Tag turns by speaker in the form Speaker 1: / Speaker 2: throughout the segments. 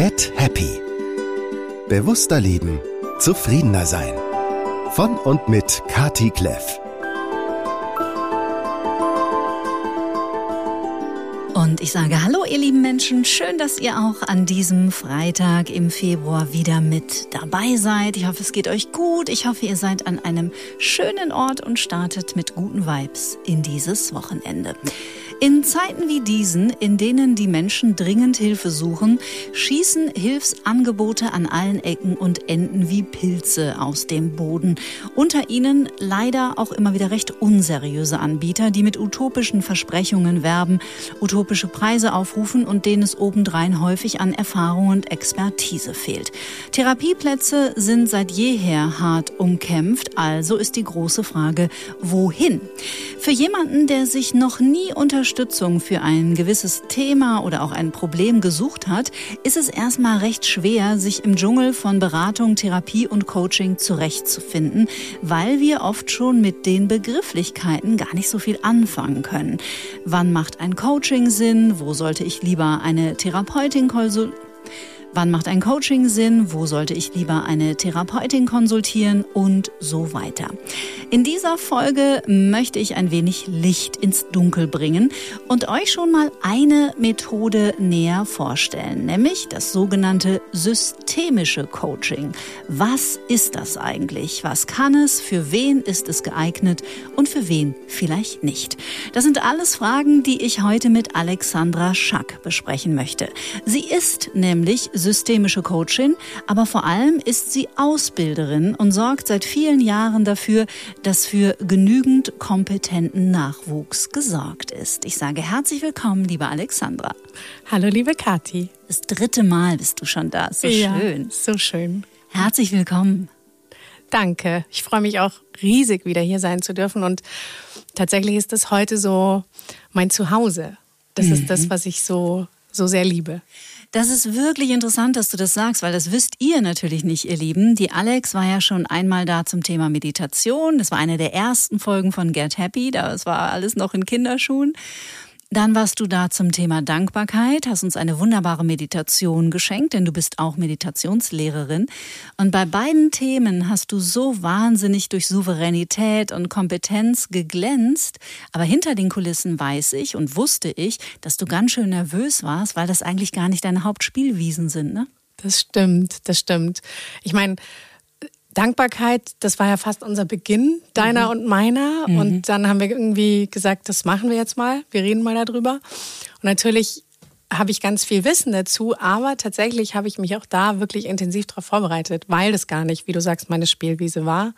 Speaker 1: Get Happy. Bewusster leben, zufriedener sein. Von und mit Kati Kleff.
Speaker 2: Und ich sage Hallo, ihr lieben Menschen. Schön, dass ihr auch an diesem Freitag im Februar wieder mit dabei seid. Ich hoffe, es geht euch gut. Ich hoffe, ihr seid an einem schönen Ort und startet mit guten Vibes in dieses Wochenende. In Zeiten wie diesen, in denen die Menschen dringend Hilfe suchen, schießen Hilfsangebote an allen Ecken und enden wie Pilze aus dem Boden. Unter ihnen leider auch immer wieder recht unseriöse Anbieter, die mit utopischen Versprechungen werben, utopische Preise aufrufen und denen es obendrein häufig an Erfahrung und Expertise fehlt. Therapieplätze sind seit jeher hart umkämpft, also ist die große Frage, wohin? Für jemanden, der sich noch nie unter Unterstützung für ein gewisses Thema oder auch ein Problem gesucht hat, ist es erstmal recht schwer, sich im Dschungel von Beratung, Therapie und Coaching zurechtzufinden, weil wir oft schon mit den Begrifflichkeiten gar nicht so viel anfangen können. Wann macht ein Coaching Sinn? Wo sollte ich lieber eine Therapeutin konsultieren? Wann macht ein Coaching Sinn? Wo sollte ich lieber eine Therapeutin konsultieren? Und so weiter. In dieser Folge möchte ich ein wenig Licht ins Dunkel bringen und euch schon mal eine Methode näher vorstellen, nämlich das sogenannte systemische Coaching. Was ist das eigentlich? Was kann es? Für wen ist es geeignet? Und für wen vielleicht nicht? Das sind alles Fragen, die ich heute mit Alexandra Schack besprechen möchte. Sie ist nämlich systemische Coachin, aber vor allem ist sie Ausbilderin und sorgt seit vielen Jahren dafür, dass für genügend kompetenten Nachwuchs gesorgt ist. Ich sage herzlich willkommen, liebe Alexandra.
Speaker 3: Hallo, liebe Kathi.
Speaker 2: Das dritte Mal bist du schon da. So ja, schön.
Speaker 3: So schön.
Speaker 2: Herzlich willkommen.
Speaker 3: Danke. Ich freue mich auch riesig, wieder hier sein zu dürfen. Und tatsächlich ist das heute so mein Zuhause. Das mhm. ist das, mhm. was ich so, so sehr liebe.
Speaker 2: Das ist wirklich interessant, dass du das sagst, weil das wisst ihr natürlich nicht, ihr Lieben. Die Alex war ja schon einmal da zum Thema Meditation. Das war eine der ersten Folgen von Get Happy. Das war alles noch in Kinderschuhen. Dann warst du da zum Thema Dankbarkeit, hast uns eine wunderbare Meditation geschenkt, denn du bist auch Meditationslehrerin. Und bei beiden Themen hast du so wahnsinnig durch Souveränität und Kompetenz geglänzt. Aber hinter den Kulissen weiß ich und wusste ich, dass du ganz schön nervös warst, weil das eigentlich gar nicht deine Hauptspielwiesen sind, ne?
Speaker 3: Das stimmt, das stimmt. Ich meine, Dankbarkeit, das war ja fast unser Beginn, deiner mhm. und meiner. Mhm. Und dann haben wir irgendwie gesagt, das machen wir jetzt mal. Wir reden mal darüber. Und natürlich habe ich ganz viel Wissen dazu, aber tatsächlich habe ich mich auch da wirklich intensiv darauf vorbereitet, weil das gar nicht, wie du sagst, meine Spielwiese war.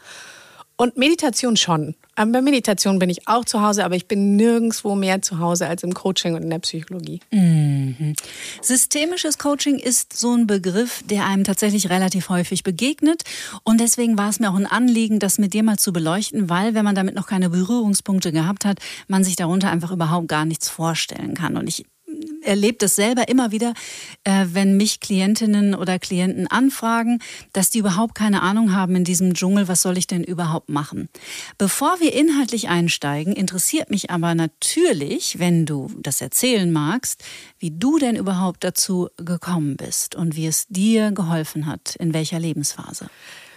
Speaker 3: Und Meditation schon. Ähm, bei Meditation bin ich auch zu Hause, aber ich bin nirgendwo mehr zu Hause als im Coaching und in der Psychologie.
Speaker 2: Mhm. Systemisches Coaching ist so ein Begriff, der einem tatsächlich relativ häufig begegnet. Und deswegen war es mir auch ein Anliegen, das mit dir mal zu beleuchten, weil, wenn man damit noch keine Berührungspunkte gehabt hat, man sich darunter einfach überhaupt gar nichts vorstellen kann. Und ich erlebe das selber immer wieder, äh, wenn mich Klientinnen oder Klienten anfragen, dass die überhaupt keine Ahnung haben in diesem Dschungel, was soll ich denn überhaupt machen. Bevor wir inhaltlich einsteigen, interessiert mich aber natürlich, wenn du das erzählen magst, wie du denn überhaupt dazu gekommen bist und wie es dir geholfen hat, in welcher Lebensphase.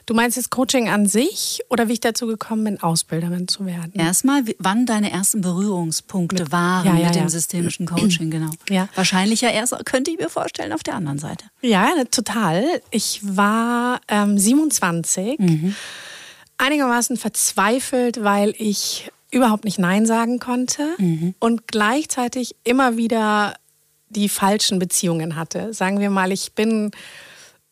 Speaker 3: Du meinst das Coaching an sich oder wie ich dazu gekommen bin, Ausbilderin zu werden?
Speaker 2: Erstmal, wann deine ersten Berührungspunkte mit, waren ja, ja, mit dem systemischen Coaching, genau. Ja. Wahrscheinlich ja erst, könnte ich mir vorstellen, auf der anderen Seite.
Speaker 3: Ja, total. Ich war ähm, 27, mhm. einigermaßen verzweifelt, weil ich überhaupt nicht Nein sagen konnte mhm. und gleichzeitig immer wieder die falschen Beziehungen hatte. Sagen wir mal, ich bin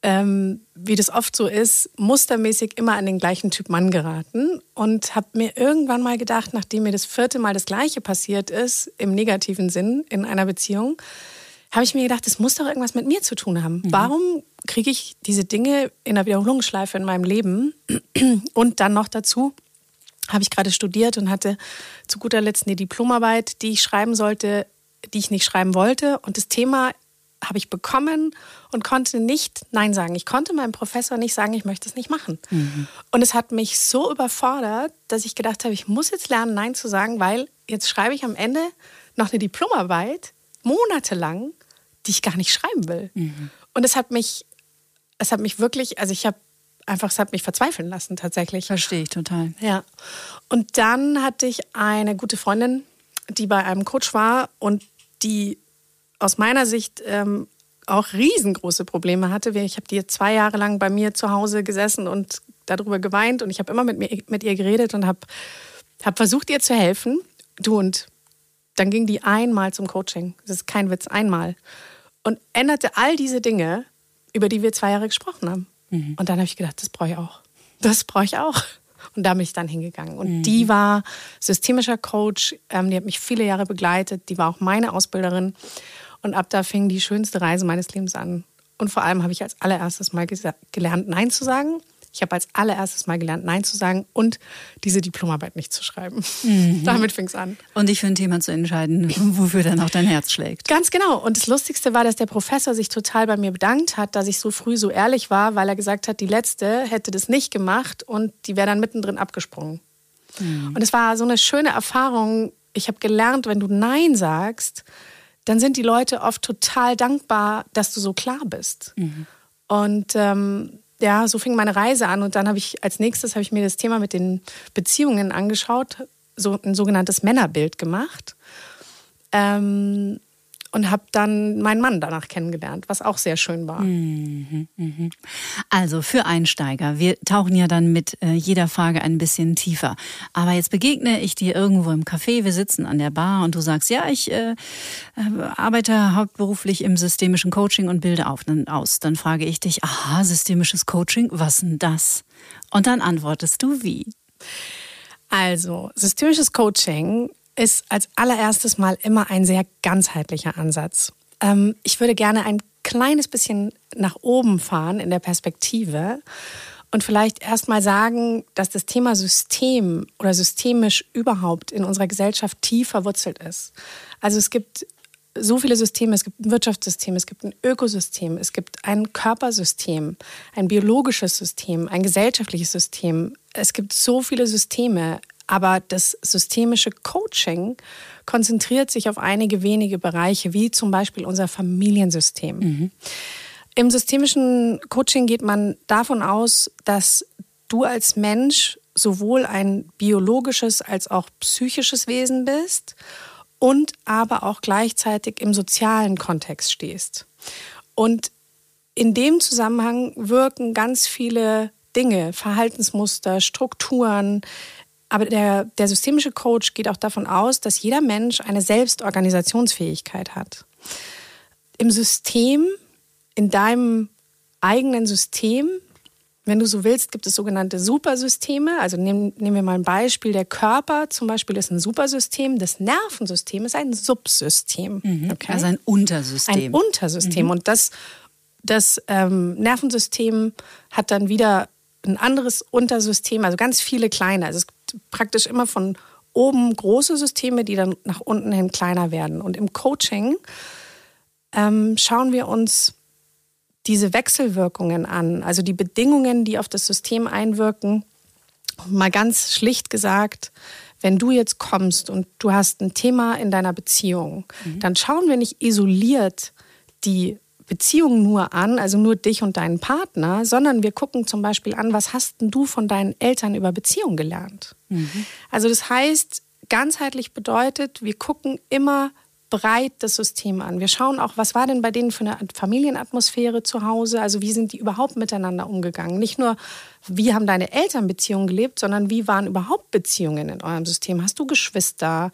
Speaker 3: ähm, wie das oft so ist, mustermäßig immer an den gleichen Typ Mann geraten und habe mir irgendwann mal gedacht, nachdem mir das vierte Mal das Gleiche passiert ist, im negativen Sinn in einer Beziehung, habe ich mir gedacht, das muss doch irgendwas mit mir zu tun haben. Mhm. Warum kriege ich diese Dinge in der Wiederholungsschleife in meinem Leben? Und dann noch dazu habe ich gerade studiert und hatte zu guter Letzt eine Diplomarbeit, die ich schreiben sollte, die ich nicht schreiben wollte. Und das Thema habe ich bekommen und konnte nicht Nein sagen. Ich konnte meinem Professor nicht sagen, ich möchte es nicht machen. Mhm. Und es hat mich so überfordert, dass ich gedacht habe, ich muss jetzt lernen, Nein zu sagen, weil jetzt schreibe ich am Ende noch eine Diplomarbeit, monatelang, die ich gar nicht schreiben will. Mhm. Und es hat mich, es hat mich wirklich, also ich habe einfach, es hat mich verzweifeln lassen tatsächlich.
Speaker 2: Verstehe ich total.
Speaker 3: Ja. Und dann hatte ich eine gute Freundin, die bei einem Coach war und die aus meiner Sicht ähm, auch riesengroße Probleme hatte. Ich habe die zwei Jahre lang bei mir zu Hause gesessen und darüber geweint und ich habe immer mit, mir, mit ihr geredet und habe hab versucht, ihr zu helfen. Du und dann ging die einmal zum Coaching. Das ist kein Witz, einmal. Und änderte all diese Dinge, über die wir zwei Jahre gesprochen haben. Mhm. Und dann habe ich gedacht, das brauche ich auch. Das brauche ich auch. Und da bin ich dann hingegangen. Und mhm. die war systemischer Coach, ähm, die hat mich viele Jahre begleitet, die war auch meine Ausbilderin. Und ab da fing die schönste Reise meines Lebens an. Und vor allem habe ich als allererstes mal gelernt, Nein zu sagen. Ich habe als allererstes mal gelernt, Nein zu sagen und diese Diplomarbeit nicht zu schreiben. Mhm. Damit fing es an.
Speaker 2: Und dich für ein Thema zu entscheiden, wofür dann auch dein Herz schlägt.
Speaker 3: Ganz genau. Und das Lustigste war, dass der Professor sich total bei mir bedankt hat, dass ich so früh so ehrlich war, weil er gesagt hat, die letzte hätte das nicht gemacht und die wäre dann mittendrin abgesprungen. Mhm. Und es war so eine schöne Erfahrung. Ich habe gelernt, wenn du Nein sagst, dann sind die Leute oft total dankbar, dass du so klar bist. Mhm. Und ähm, ja, so fing meine Reise an und dann habe ich als nächstes habe ich mir das Thema mit den Beziehungen angeschaut, so ein sogenanntes Männerbild gemacht. Ähm, und habe dann meinen Mann danach kennengelernt, was auch sehr schön war. Mhm,
Speaker 2: mhm. Also für Einsteiger, wir tauchen ja dann mit äh, jeder Frage ein bisschen tiefer. Aber jetzt begegne ich dir irgendwo im Café, wir sitzen an der Bar und du sagst, ja, ich äh, äh arbeite hauptberuflich im systemischen Coaching und bilde auf, dann, aus. Dann frage ich dich, aha, systemisches Coaching, was denn das? Und dann antwortest du wie?
Speaker 3: Also, systemisches Coaching ist als allererstes mal immer ein sehr ganzheitlicher Ansatz. Ähm, ich würde gerne ein kleines bisschen nach oben fahren in der Perspektive und vielleicht erst mal sagen, dass das Thema System oder systemisch überhaupt in unserer Gesellschaft tief verwurzelt ist. Also es gibt so viele Systeme. Es gibt ein Wirtschaftssystem, es gibt ein Ökosystem, es gibt ein Körpersystem, ein biologisches System, ein gesellschaftliches System. Es gibt so viele Systeme. Aber das systemische Coaching konzentriert sich auf einige wenige Bereiche, wie zum Beispiel unser Familiensystem. Mhm. Im systemischen Coaching geht man davon aus, dass du als Mensch sowohl ein biologisches als auch psychisches Wesen bist und aber auch gleichzeitig im sozialen Kontext stehst. Und in dem Zusammenhang wirken ganz viele Dinge, Verhaltensmuster, Strukturen, aber der, der systemische Coach geht auch davon aus, dass jeder Mensch eine Selbstorganisationsfähigkeit hat. Im System, in deinem eigenen System, wenn du so willst, gibt es sogenannte Supersysteme. Also nehmen, nehmen wir mal ein Beispiel. Der Körper zum Beispiel ist ein Supersystem. Das Nervensystem ist ein Subsystem.
Speaker 2: Mhm. Okay? Also ein Untersystem.
Speaker 3: Ein Untersystem. Mhm. Und das, das ähm, Nervensystem hat dann wieder ein anderes Untersystem, also ganz viele kleine. Also es praktisch immer von oben große Systeme, die dann nach unten hin kleiner werden. Und im Coaching ähm, schauen wir uns diese Wechselwirkungen an, also die Bedingungen, die auf das System einwirken. Mal ganz schlicht gesagt, wenn du jetzt kommst und du hast ein Thema in deiner Beziehung, mhm. dann schauen wir nicht isoliert die Beziehung nur an, also nur dich und deinen Partner, sondern wir gucken zum Beispiel an, was hast du von deinen Eltern über Beziehung gelernt? Mhm. Also das heißt, ganzheitlich bedeutet, wir gucken immer breit das System an. Wir schauen auch, was war denn bei denen für eine Familienatmosphäre zu Hause? Also wie sind die überhaupt miteinander umgegangen? Nicht nur, wie haben deine Eltern Beziehungen gelebt, sondern wie waren überhaupt Beziehungen in eurem System? Hast du Geschwister?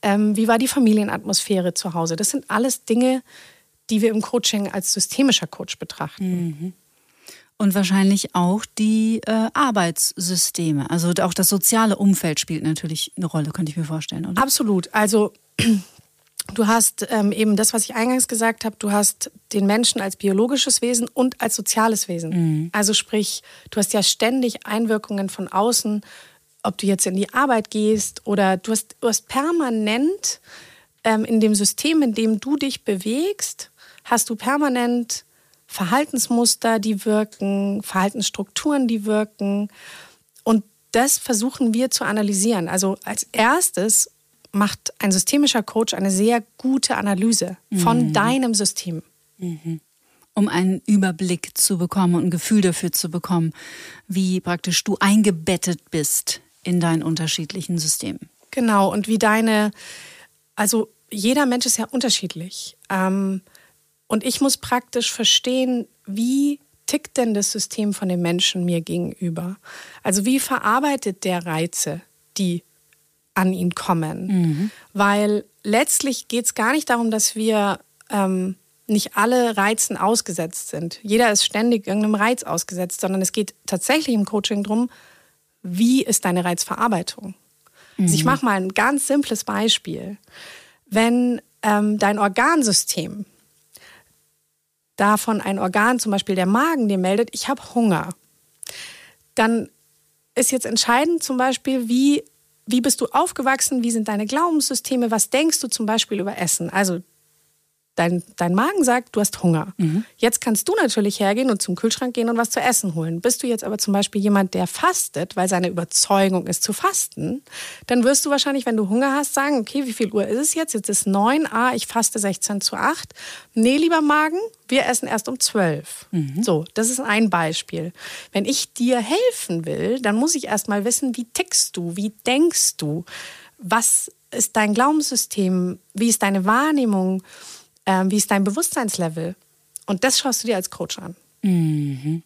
Speaker 3: Ähm, wie war die Familienatmosphäre zu Hause? Das sind alles Dinge, die wir im Coaching als systemischer Coach betrachten. Mhm.
Speaker 2: Und wahrscheinlich auch die äh, Arbeitssysteme. Also auch das soziale Umfeld spielt natürlich eine Rolle, könnte ich mir vorstellen, oder?
Speaker 3: Absolut. Also du hast ähm, eben das, was ich eingangs gesagt habe, du hast den Menschen als biologisches Wesen und als soziales Wesen. Mhm. Also sprich, du hast ja ständig Einwirkungen von außen, ob du jetzt in die Arbeit gehst oder du hast, du hast permanent ähm, in dem System, in dem du dich bewegst, hast du permanent Verhaltensmuster, die wirken, Verhaltensstrukturen, die wirken. Und das versuchen wir zu analysieren. Also als erstes macht ein systemischer Coach eine sehr gute Analyse von mhm. deinem System. Mhm.
Speaker 2: um einen Überblick zu bekommen und ein Gefühl dafür zu bekommen, wie praktisch du eingebettet bist in deinen unterschiedlichen Systemen.
Speaker 3: Genau, und wie deine, also jeder Mensch ist ja unterschiedlich. Ähm, und ich muss praktisch verstehen, wie tickt denn das System von dem Menschen mir gegenüber? Also wie verarbeitet der Reize, die an ihn kommen? Mhm. Weil letztlich geht es gar nicht darum, dass wir ähm, nicht alle Reizen ausgesetzt sind. Jeder ist ständig irgendeinem Reiz ausgesetzt, sondern es geht tatsächlich im Coaching darum, wie ist deine Reizverarbeitung? Mhm. Also ich mhm. mache mal ein ganz simples Beispiel. Wenn ähm, dein Organsystem davon ein Organ, zum Beispiel der Magen, dir meldet, ich habe Hunger, dann ist jetzt entscheidend zum Beispiel, wie, wie bist du aufgewachsen, wie sind deine Glaubenssysteme, was denkst du zum Beispiel über Essen? Also Dein, dein Magen sagt, du hast Hunger. Mhm. Jetzt kannst du natürlich hergehen und zum Kühlschrank gehen und was zu essen holen. Bist du jetzt aber zum Beispiel jemand, der fastet, weil seine Überzeugung ist zu fasten, dann wirst du wahrscheinlich, wenn du Hunger hast, sagen, okay, wie viel Uhr ist es jetzt? Jetzt ist 9, ah, ich faste 16 zu 8. Nee, lieber Magen, wir essen erst um 12. Mhm. So, das ist ein Beispiel. Wenn ich dir helfen will, dann muss ich erst mal wissen, wie tickst du, wie denkst du, was ist dein Glaubenssystem, wie ist deine Wahrnehmung, ähm, wie ist dein Bewusstseinslevel? Und das schaust du dir als Coach an.
Speaker 2: Mhm.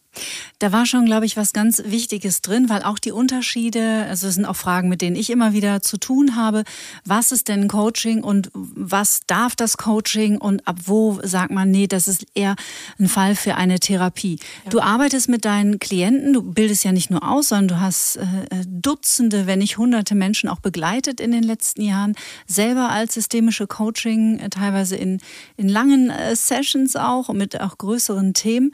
Speaker 2: Da war schon, glaube ich, was ganz Wichtiges drin, weil auch die Unterschiede, also es sind auch Fragen, mit denen ich immer wieder zu tun habe. Was ist denn Coaching und was darf das Coaching und ab wo sagt man, nee, das ist eher ein Fall für eine Therapie. Ja. Du arbeitest mit deinen Klienten, du bildest ja nicht nur aus, sondern du hast äh, Dutzende, wenn nicht hunderte Menschen auch begleitet in den letzten Jahren, selber als systemische Coaching, äh, teilweise in, in langen äh, Sessions auch und mit auch größeren Themen.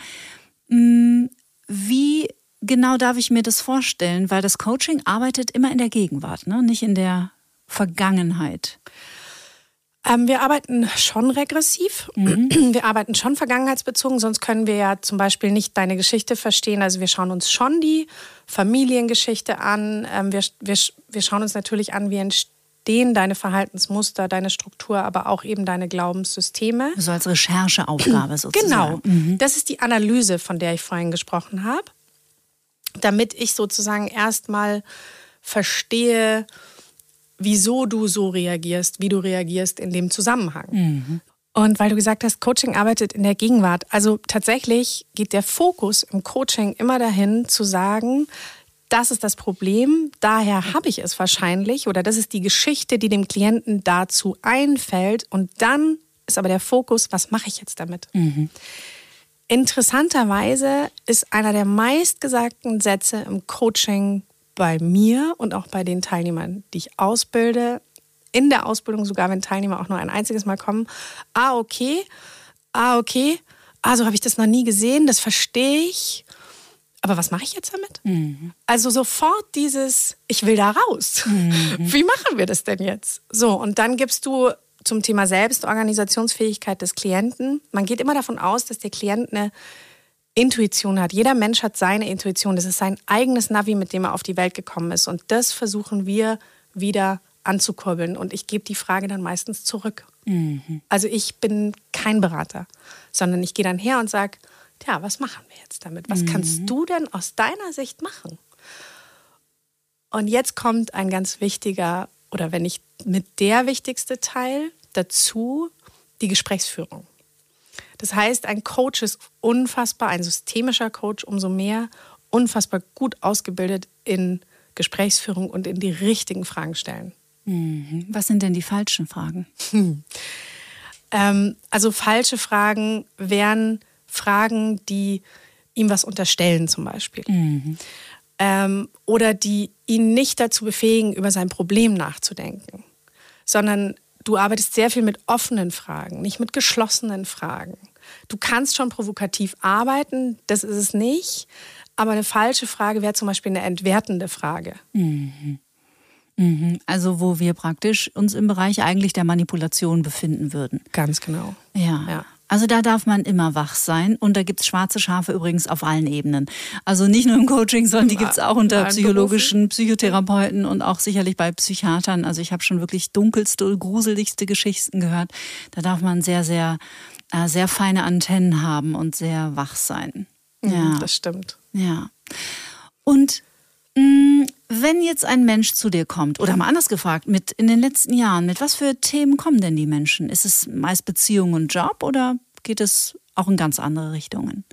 Speaker 2: Mm, wie genau darf ich mir das vorstellen? Weil das Coaching arbeitet immer in der Gegenwart, ne? nicht in der Vergangenheit.
Speaker 3: Ähm, wir arbeiten schon regressiv. Mhm. Wir arbeiten schon vergangenheitsbezogen, sonst können wir ja zum Beispiel nicht deine Geschichte verstehen. Also wir schauen uns schon die Familiengeschichte an. Ähm, wir, wir, wir schauen uns natürlich an, wie entsteht verstehen deine Verhaltensmuster, deine Struktur, aber auch eben deine Glaubenssysteme.
Speaker 2: So als Rechercheaufgabe sozusagen.
Speaker 3: Genau. Mhm. Das ist die Analyse, von der ich vorhin gesprochen habe. Damit ich sozusagen erstmal verstehe, wieso du so reagierst, wie du reagierst in dem Zusammenhang. Mhm. Und weil du gesagt hast, Coaching arbeitet in der Gegenwart. Also tatsächlich geht der Fokus im Coaching immer dahin zu sagen, das ist das Problem, daher habe ich es wahrscheinlich oder das ist die Geschichte, die dem Klienten dazu einfällt und dann ist aber der Fokus, was mache ich jetzt damit? Mhm. Interessanterweise ist einer der meistgesagten Sätze im Coaching bei mir und auch bei den Teilnehmern, die ich ausbilde, in der Ausbildung sogar, wenn Teilnehmer auch nur ein einziges Mal kommen, ah okay, ah okay, ah so habe ich das noch nie gesehen, das verstehe ich aber was mache ich jetzt damit? Mhm. Also sofort dieses, ich will da raus. Mhm. Wie machen wir das denn jetzt? So, und dann gibst du zum Thema Selbstorganisationsfähigkeit des Klienten. Man geht immer davon aus, dass der Klient eine Intuition hat. Jeder Mensch hat seine Intuition. Das ist sein eigenes Navi, mit dem er auf die Welt gekommen ist. Und das versuchen wir wieder anzukurbeln. Und ich gebe die Frage dann meistens zurück. Mhm. Also ich bin kein Berater, sondern ich gehe dann her und sage, Tja, was machen wir jetzt damit? Was mhm. kannst du denn aus deiner Sicht machen? Und jetzt kommt ein ganz wichtiger, oder wenn nicht mit der wichtigste Teil dazu, die Gesprächsführung. Das heißt, ein Coach ist unfassbar, ein systemischer Coach umso mehr, unfassbar gut ausgebildet in Gesprächsführung und in die richtigen Fragen stellen.
Speaker 2: Mhm. Was sind denn die falschen Fragen?
Speaker 3: Hm. Ähm, also falsche Fragen wären Fragen, die ihm was unterstellen zum Beispiel. Mhm. Ähm, oder die ihn nicht dazu befähigen, über sein Problem nachzudenken, sondern du arbeitest sehr viel mit offenen Fragen, nicht mit geschlossenen Fragen. Du kannst schon provokativ arbeiten, das ist es nicht, aber eine falsche Frage wäre zum Beispiel eine entwertende Frage.
Speaker 2: Mhm. Mhm. Also wo wir praktisch uns im Bereich eigentlich der Manipulation befinden würden.
Speaker 3: Ganz genau.
Speaker 2: Ja. ja. Also da darf man immer wach sein und da gibt's schwarze Schafe übrigens auf allen Ebenen. Also nicht nur im Coaching, sondern die gibt's auch unter psychologischen Psychotherapeuten und auch sicherlich bei Psychiatern. Also ich habe schon wirklich dunkelste, gruseligste Geschichten gehört. Da darf man sehr, sehr äh, sehr feine Antennen haben und sehr wach sein.
Speaker 3: Mhm, ja, das stimmt.
Speaker 2: Ja. Und mh, mm, wenn jetzt ein Mensch zu dir kommt, oder mal anders gefragt, mit in den letzten Jahren, mit was für Themen kommen denn die Menschen? Ist es meist Beziehung und Job oder geht es auch in ganz andere Richtungen?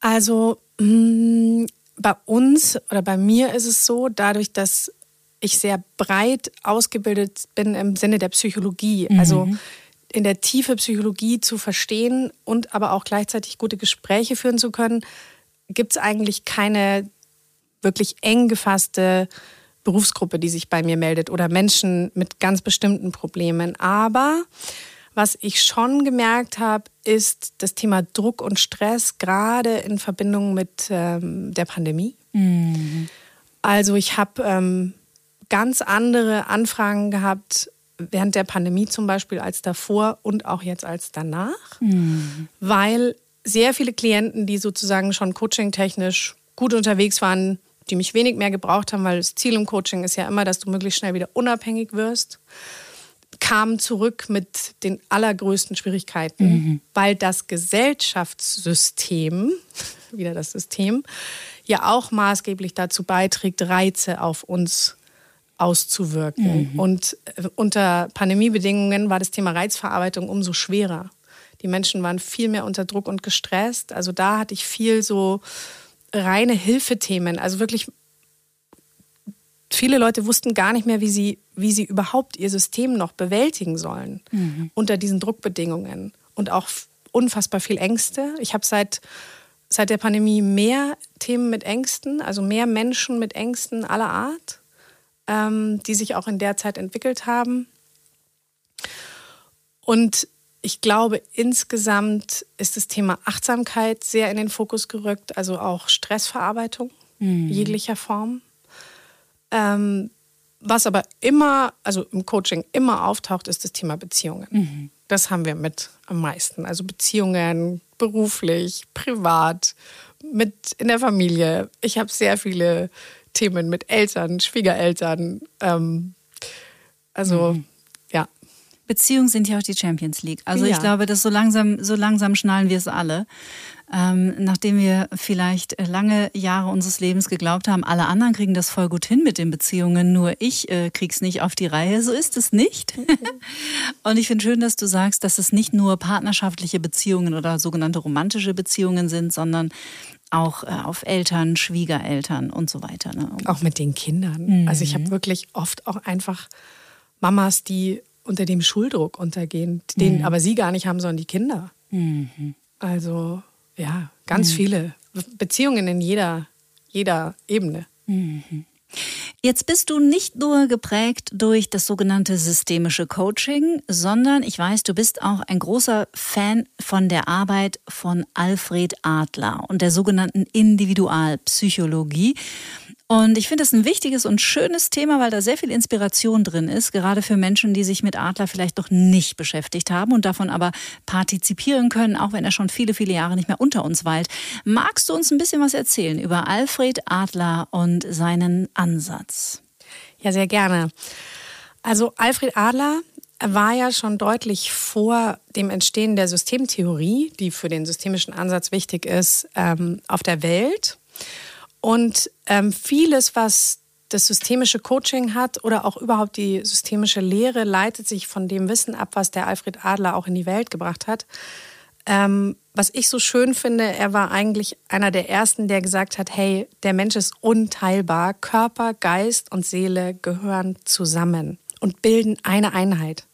Speaker 3: Also mh, mm, bei uns oder bei mir ist es so, dadurch, dass ich sehr breit ausgebildet bin im Sinne der Psychologie, mhm. also in der Tiefe Psychologie zu verstehen und aber auch gleichzeitig gute Gespräche führen zu können, gibt es eigentlich keine wirklich eng gefasste Berufsgruppe, die sich bei mir meldet oder Menschen mit ganz bestimmten Problemen. Aber was ich schon gemerkt habe, ist das Thema Druck und Stress, gerade in Verbindung mit ähm, der Pandemie. Mhm. Also ich habe ähm, ganz andere Anfragen gehabt während der Pandemie zum Beispiel als davor und auch jetzt als danach, mhm. weil sehr viele Klienten, die sozusagen schon coaching-technisch gut unterwegs waren, die mich wenig mehr gebraucht haben, weil das Ziel im Coaching ist ja immer, dass du möglichst schnell wieder unabhängig wirst, kamen zurück mit den allergrößten Schwierigkeiten, mhm. weil das Gesellschaftssystem, wieder das System, ja auch maßgeblich dazu beiträgt, Reize auf uns auszuwirken. Mhm. Und äh, unter Pandemiebedingungen war das Thema Reizverarbeitung umso schwerer. Die Menschen waren viel mehr unter Druck und gestresst. Also da hatte ich viel so reine Hilfethemen. Also wirklich, viele Leute wussten gar nicht mehr, wie sie, wie sie überhaupt ihr System noch bewältigen sollen mhm. unter diesen Druckbedingungen. Und auch unfassbar viel Ängste. Ich habe seit, seit der Pandemie mehr Themen mit Ängsten, also mehr Menschen mit Ängsten aller Art, ähm, die sich auch in der Zeit entwickelt haben. Und ich glaube, insgesamt ist das Thema Achtsamkeit sehr in den Fokus gerückt, also auch Stressverarbeitung mhm. jeglicher Form. Ähm, was aber immer, also im Coaching immer auftaucht, ist das Thema Beziehungen. Mhm. Das haben wir mit am meisten. Also Beziehungen, beruflich, privat, mit in der Familie. Ich habe sehr viele Themen mit Eltern, Schwiegereltern. Ähm, also mhm.
Speaker 2: Beziehungen sind ja auch die Champions League. Also ja. ich glaube, dass so langsam, so langsam schnallen wir es alle. Ähm, nachdem wir vielleicht lange Jahre unseres Lebens geglaubt haben, alle anderen kriegen das voll gut hin mit den Beziehungen, nur ich äh, krieg's nicht auf die Reihe. So ist es nicht. Und ich finde schön, dass du sagst, dass es nicht nur partnerschaftliche Beziehungen oder sogenannte romantische Beziehungen sind, sondern auch äh, auf Eltern, Schwiegereltern und so weiter. Ne?
Speaker 3: Auch mit den Kindern. Mhm. Also ich habe wirklich oft auch einfach Mamas, die unter dem Schulddruck untergehen, den mhm. aber sie gar nicht haben, sondern die Kinder. Mhm. Also ja, ganz mhm. viele Beziehungen in jeder, jeder Ebene.
Speaker 2: Mhm. Jetzt bist du nicht nur geprägt durch das sogenannte systemische Coaching, sondern ich weiß, du bist auch ein großer Fan von der Arbeit von Alfred Adler und der sogenannten Individualpsychologie. Und ich finde es ein wichtiges und schönes Thema, weil da sehr viel Inspiration drin ist, gerade für Menschen, die sich mit Adler vielleicht noch nicht beschäftigt haben und davon aber partizipieren können, auch wenn er schon viele, viele Jahre nicht mehr unter uns weilt. Magst du uns ein bisschen was erzählen über Alfred Adler und seinen Ansatz?
Speaker 3: Ja, sehr gerne. Also Alfred Adler war ja schon deutlich vor dem Entstehen der Systemtheorie, die für den systemischen Ansatz wichtig ist, ähm, auf der Welt. Und ähm, vieles, was das systemische Coaching hat oder auch überhaupt die systemische Lehre, leitet sich von dem Wissen ab, was der Alfred Adler auch in die Welt gebracht hat. Ähm, was ich so schön finde, er war eigentlich einer der ersten, der gesagt hat, hey, der Mensch ist unteilbar. Körper, Geist und Seele gehören zusammen und bilden eine Einheit.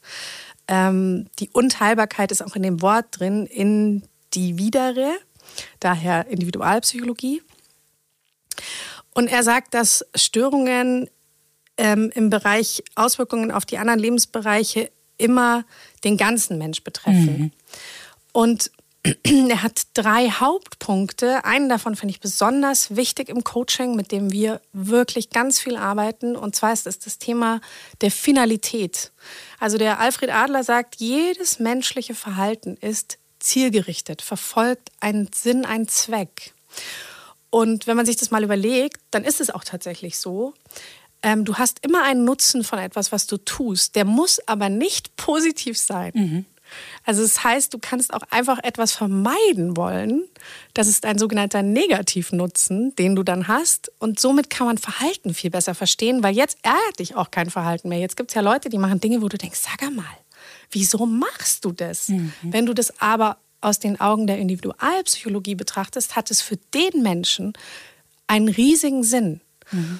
Speaker 3: Ähm, die Unteilbarkeit ist auch in dem Wort drin, in die Widere, daher Individualpsychologie. Und er sagt, dass Störungen ähm, im Bereich Auswirkungen auf die anderen Lebensbereiche immer den ganzen Mensch betreffen. Mhm. Und er hat drei Hauptpunkte. Einen davon finde ich besonders wichtig im Coaching, mit dem wir wirklich ganz viel arbeiten. Und zwar ist es das Thema der Finalität. Also der Alfred Adler sagt, jedes menschliche Verhalten ist zielgerichtet, verfolgt einen Sinn, einen Zweck. Und wenn man sich das mal überlegt, dann ist es auch tatsächlich so. Ähm, du hast immer einen Nutzen von etwas, was du tust. Der muss aber nicht positiv sein. Mhm. Also es das heißt, du kannst auch einfach etwas vermeiden wollen. Das ist ein sogenannter Negativnutzen, den du dann hast. Und somit kann man Verhalten viel besser verstehen, weil jetzt ärgert dich auch kein Verhalten mehr. Jetzt gibt es ja Leute, die machen Dinge, wo du denkst, sag mal, wieso machst du das? Mhm. Wenn du das aber aus den Augen der Individualpsychologie betrachtest, hat es für den Menschen einen riesigen Sinn. Mhm.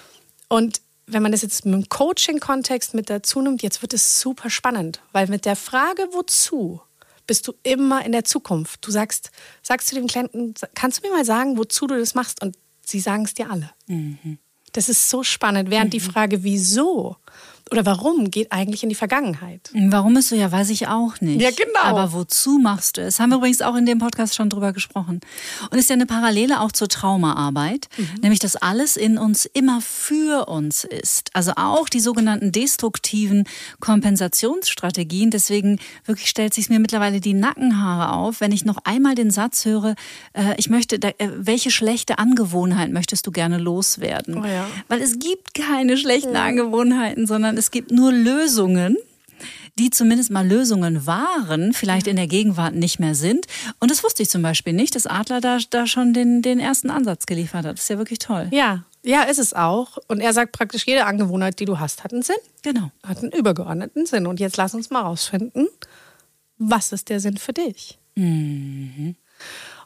Speaker 3: Und wenn man das jetzt mit dem Coaching-Kontext mit dazu nimmt, jetzt wird es super spannend, weil mit der Frage, wozu, bist du immer in der Zukunft. Du sagst, sagst du dem Klienten, kannst du mir mal sagen, wozu du das machst? Und sie sagen es dir alle. Mhm. Das ist so spannend. Während mhm. die Frage, wieso, oder warum geht eigentlich in die Vergangenheit?
Speaker 2: Warum ist so, ja, weiß ich auch nicht.
Speaker 3: Ja, genau.
Speaker 2: Aber wozu machst du es? Haben wir übrigens auch in dem Podcast schon drüber gesprochen. Und ist ja eine Parallele auch zur Traumaarbeit, mhm. nämlich dass alles in uns immer für uns ist. Also auch die sogenannten destruktiven Kompensationsstrategien. Deswegen wirklich stellt sich mir mittlerweile die Nackenhaare auf, wenn ich noch einmal den Satz höre, äh, ich möchte, da, äh, welche schlechte Angewohnheit möchtest du gerne loswerden?
Speaker 3: Oh ja.
Speaker 2: Weil es gibt keine schlechten ja. Angewohnheiten, sondern es gibt nur Lösungen, die zumindest mal Lösungen waren, vielleicht in der Gegenwart nicht mehr sind. Und das wusste ich zum Beispiel nicht, dass Adler da, da schon den, den ersten Ansatz geliefert hat. Das ist ja wirklich toll.
Speaker 3: Ja, ja, ist es auch. Und er sagt praktisch, jede Angewohnheit, die du hast, hat einen Sinn.
Speaker 2: Genau.
Speaker 3: Hat einen übergeordneten Sinn. Und jetzt lass uns mal rausfinden, was ist der Sinn für dich? Mhm.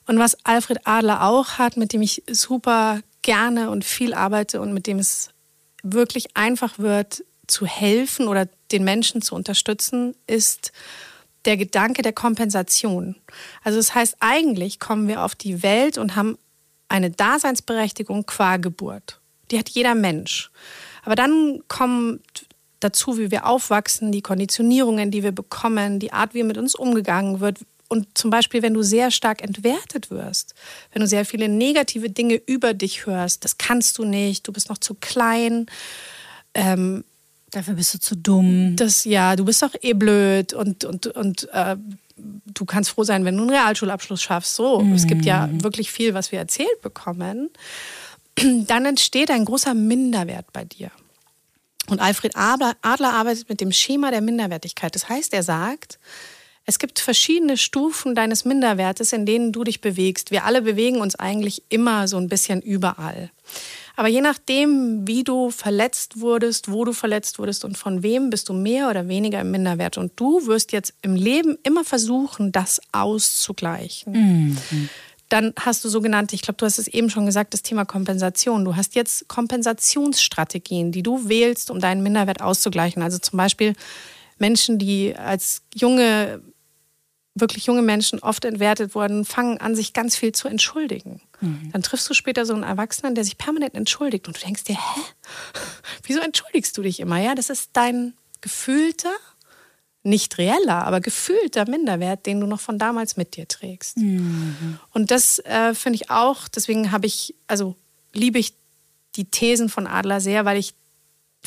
Speaker 3: Und was Alfred Adler auch hat, mit dem ich super gerne und viel arbeite und mit dem es wirklich einfach wird, zu helfen oder den Menschen zu unterstützen, ist der Gedanke der Kompensation. Also das heißt, eigentlich kommen wir auf die Welt und haben eine Daseinsberechtigung qua Geburt. Die hat jeder Mensch. Aber dann kommen dazu, wie wir aufwachsen, die Konditionierungen, die wir bekommen, die Art, wie mit uns umgegangen wird. Und zum Beispiel, wenn du sehr stark entwertet wirst, wenn du sehr viele negative Dinge über dich hörst, das kannst du nicht, du bist noch zu klein,
Speaker 2: ähm, Dafür bist du zu dumm.
Speaker 3: Das, ja, du bist doch eh blöd und, und, und äh, du kannst froh sein, wenn du einen Realschulabschluss schaffst. So, mhm. es gibt ja mhm. wirklich viel, was wir erzählt bekommen. Dann entsteht ein großer Minderwert bei dir. Und Alfred Adler arbeitet mit dem Schema der Minderwertigkeit. Das heißt, er sagt, es gibt verschiedene Stufen deines Minderwertes, in denen du dich bewegst. Wir alle bewegen uns eigentlich immer so ein bisschen überall. Aber je nachdem, wie du verletzt wurdest, wo du verletzt wurdest und von wem, bist du mehr oder weniger im Minderwert. Und du wirst jetzt im Leben immer versuchen, das auszugleichen. Mhm. Dann hast du sogenannte, ich glaube, du hast es eben schon gesagt, das Thema Kompensation. Du hast jetzt Kompensationsstrategien, die du wählst, um deinen Minderwert auszugleichen. Also zum Beispiel Menschen, die als junge wirklich junge Menschen oft entwertet wurden, fangen an, sich ganz viel zu entschuldigen. Mhm. Dann triffst du später so einen Erwachsenen, der sich permanent entschuldigt und du denkst dir, hä? Wieso entschuldigst du dich immer? Ja, das ist dein gefühlter, nicht reeller, aber gefühlter Minderwert, den du noch von damals mit dir trägst. Mhm. Und das äh, finde ich auch, deswegen habe ich, also liebe ich die Thesen von Adler sehr, weil ich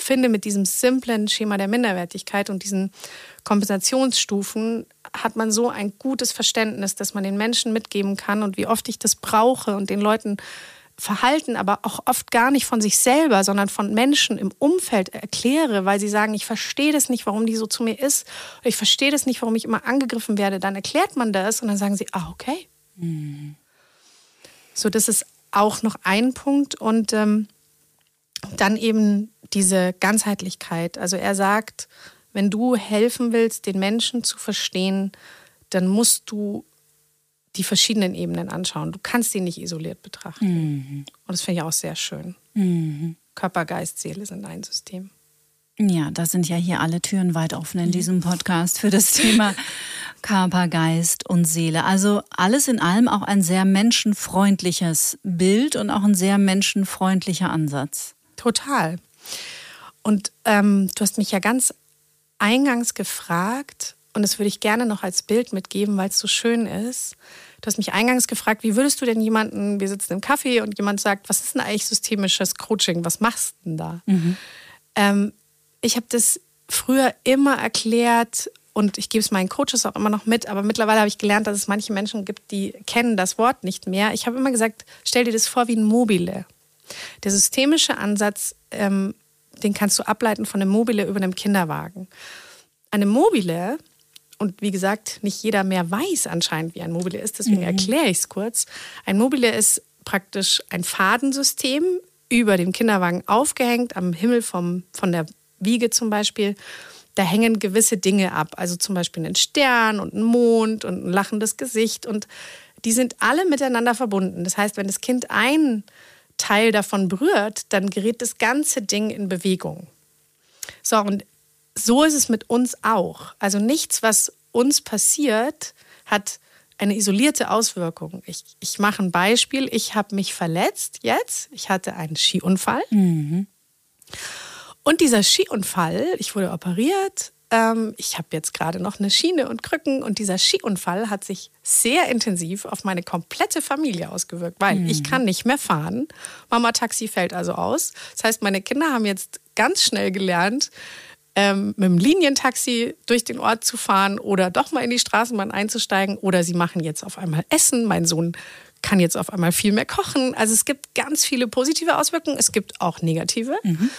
Speaker 3: finde, mit diesem simplen Schema der Minderwertigkeit und diesen Kompensationsstufen hat man so ein gutes Verständnis, dass man den Menschen mitgeben kann und wie oft ich das brauche und den Leuten Verhalten, aber auch oft gar nicht von sich selber, sondern von Menschen im Umfeld erkläre, weil sie sagen, ich verstehe das nicht, warum die so zu mir ist, ich verstehe das nicht, warum ich immer angegriffen werde. Dann erklärt man das und dann sagen sie, ah, okay. Mhm. So, das ist auch noch ein Punkt und ähm, dann eben diese Ganzheitlichkeit. Also er sagt, wenn du helfen willst, den Menschen zu verstehen, dann musst du die verschiedenen Ebenen anschauen. Du kannst sie nicht isoliert betrachten. Mhm. Und das finde ich auch sehr schön. Mhm. Körper, Geist, Seele sind ein System.
Speaker 2: Ja, da sind ja hier alle Türen weit offen in diesem Podcast für das Thema Körper, Geist und Seele. Also alles in allem auch ein sehr menschenfreundliches Bild und auch ein sehr menschenfreundlicher Ansatz.
Speaker 3: Total. Und ähm, du hast mich ja ganz eingangs gefragt, und das würde ich gerne noch als Bild mitgeben, weil es so schön ist. Du hast mich eingangs gefragt, wie würdest du denn jemanden, wir sitzen im Café und jemand sagt, was ist denn eigentlich systemisches Coaching? Was machst du denn da? Mhm. Ähm, ich habe das früher immer erklärt und ich gebe es meinen Coaches auch immer noch mit, aber mittlerweile habe ich gelernt, dass es manche Menschen gibt, die kennen das Wort nicht mehr. Ich habe immer gesagt, stell dir das vor wie ein Mobile. Der systemische Ansatz ähm, den kannst du ableiten von einem Mobile über einem Kinderwagen. Eine Mobile und wie gesagt, nicht jeder mehr weiß anscheinend, wie ein Mobile ist. Deswegen mhm. erkläre ich es kurz. Ein Mobile ist praktisch ein Fadensystem über dem Kinderwagen aufgehängt, am Himmel vom, von der Wiege zum Beispiel. Da hängen gewisse Dinge ab, also zum Beispiel ein Stern und ein Mond und ein lachendes Gesicht. Und die sind alle miteinander verbunden. Das heißt, wenn das Kind ein Teil davon berührt, dann gerät das ganze Ding in Bewegung. So, und so ist es mit uns auch. Also nichts, was uns passiert, hat eine isolierte Auswirkung. Ich, ich mache ein Beispiel. Ich habe mich verletzt jetzt. Ich hatte einen Skiunfall. Mhm. Und dieser Skiunfall, ich wurde operiert. Ähm, ich habe jetzt gerade noch eine Schiene und Krücken. Und dieser Skiunfall hat sich sehr intensiv auf meine komplette Familie ausgewirkt, weil mhm. ich kann nicht mehr fahren. Mama Taxi fällt also aus. Das heißt, meine Kinder haben jetzt ganz schnell gelernt, ähm, mit dem Linientaxi durch den Ort zu fahren oder doch mal in die Straßenbahn einzusteigen oder sie machen jetzt auf einmal Essen. Mein Sohn kann jetzt auf einmal viel mehr kochen. Also es gibt ganz viele positive Auswirkungen, es gibt auch negative. Mhm.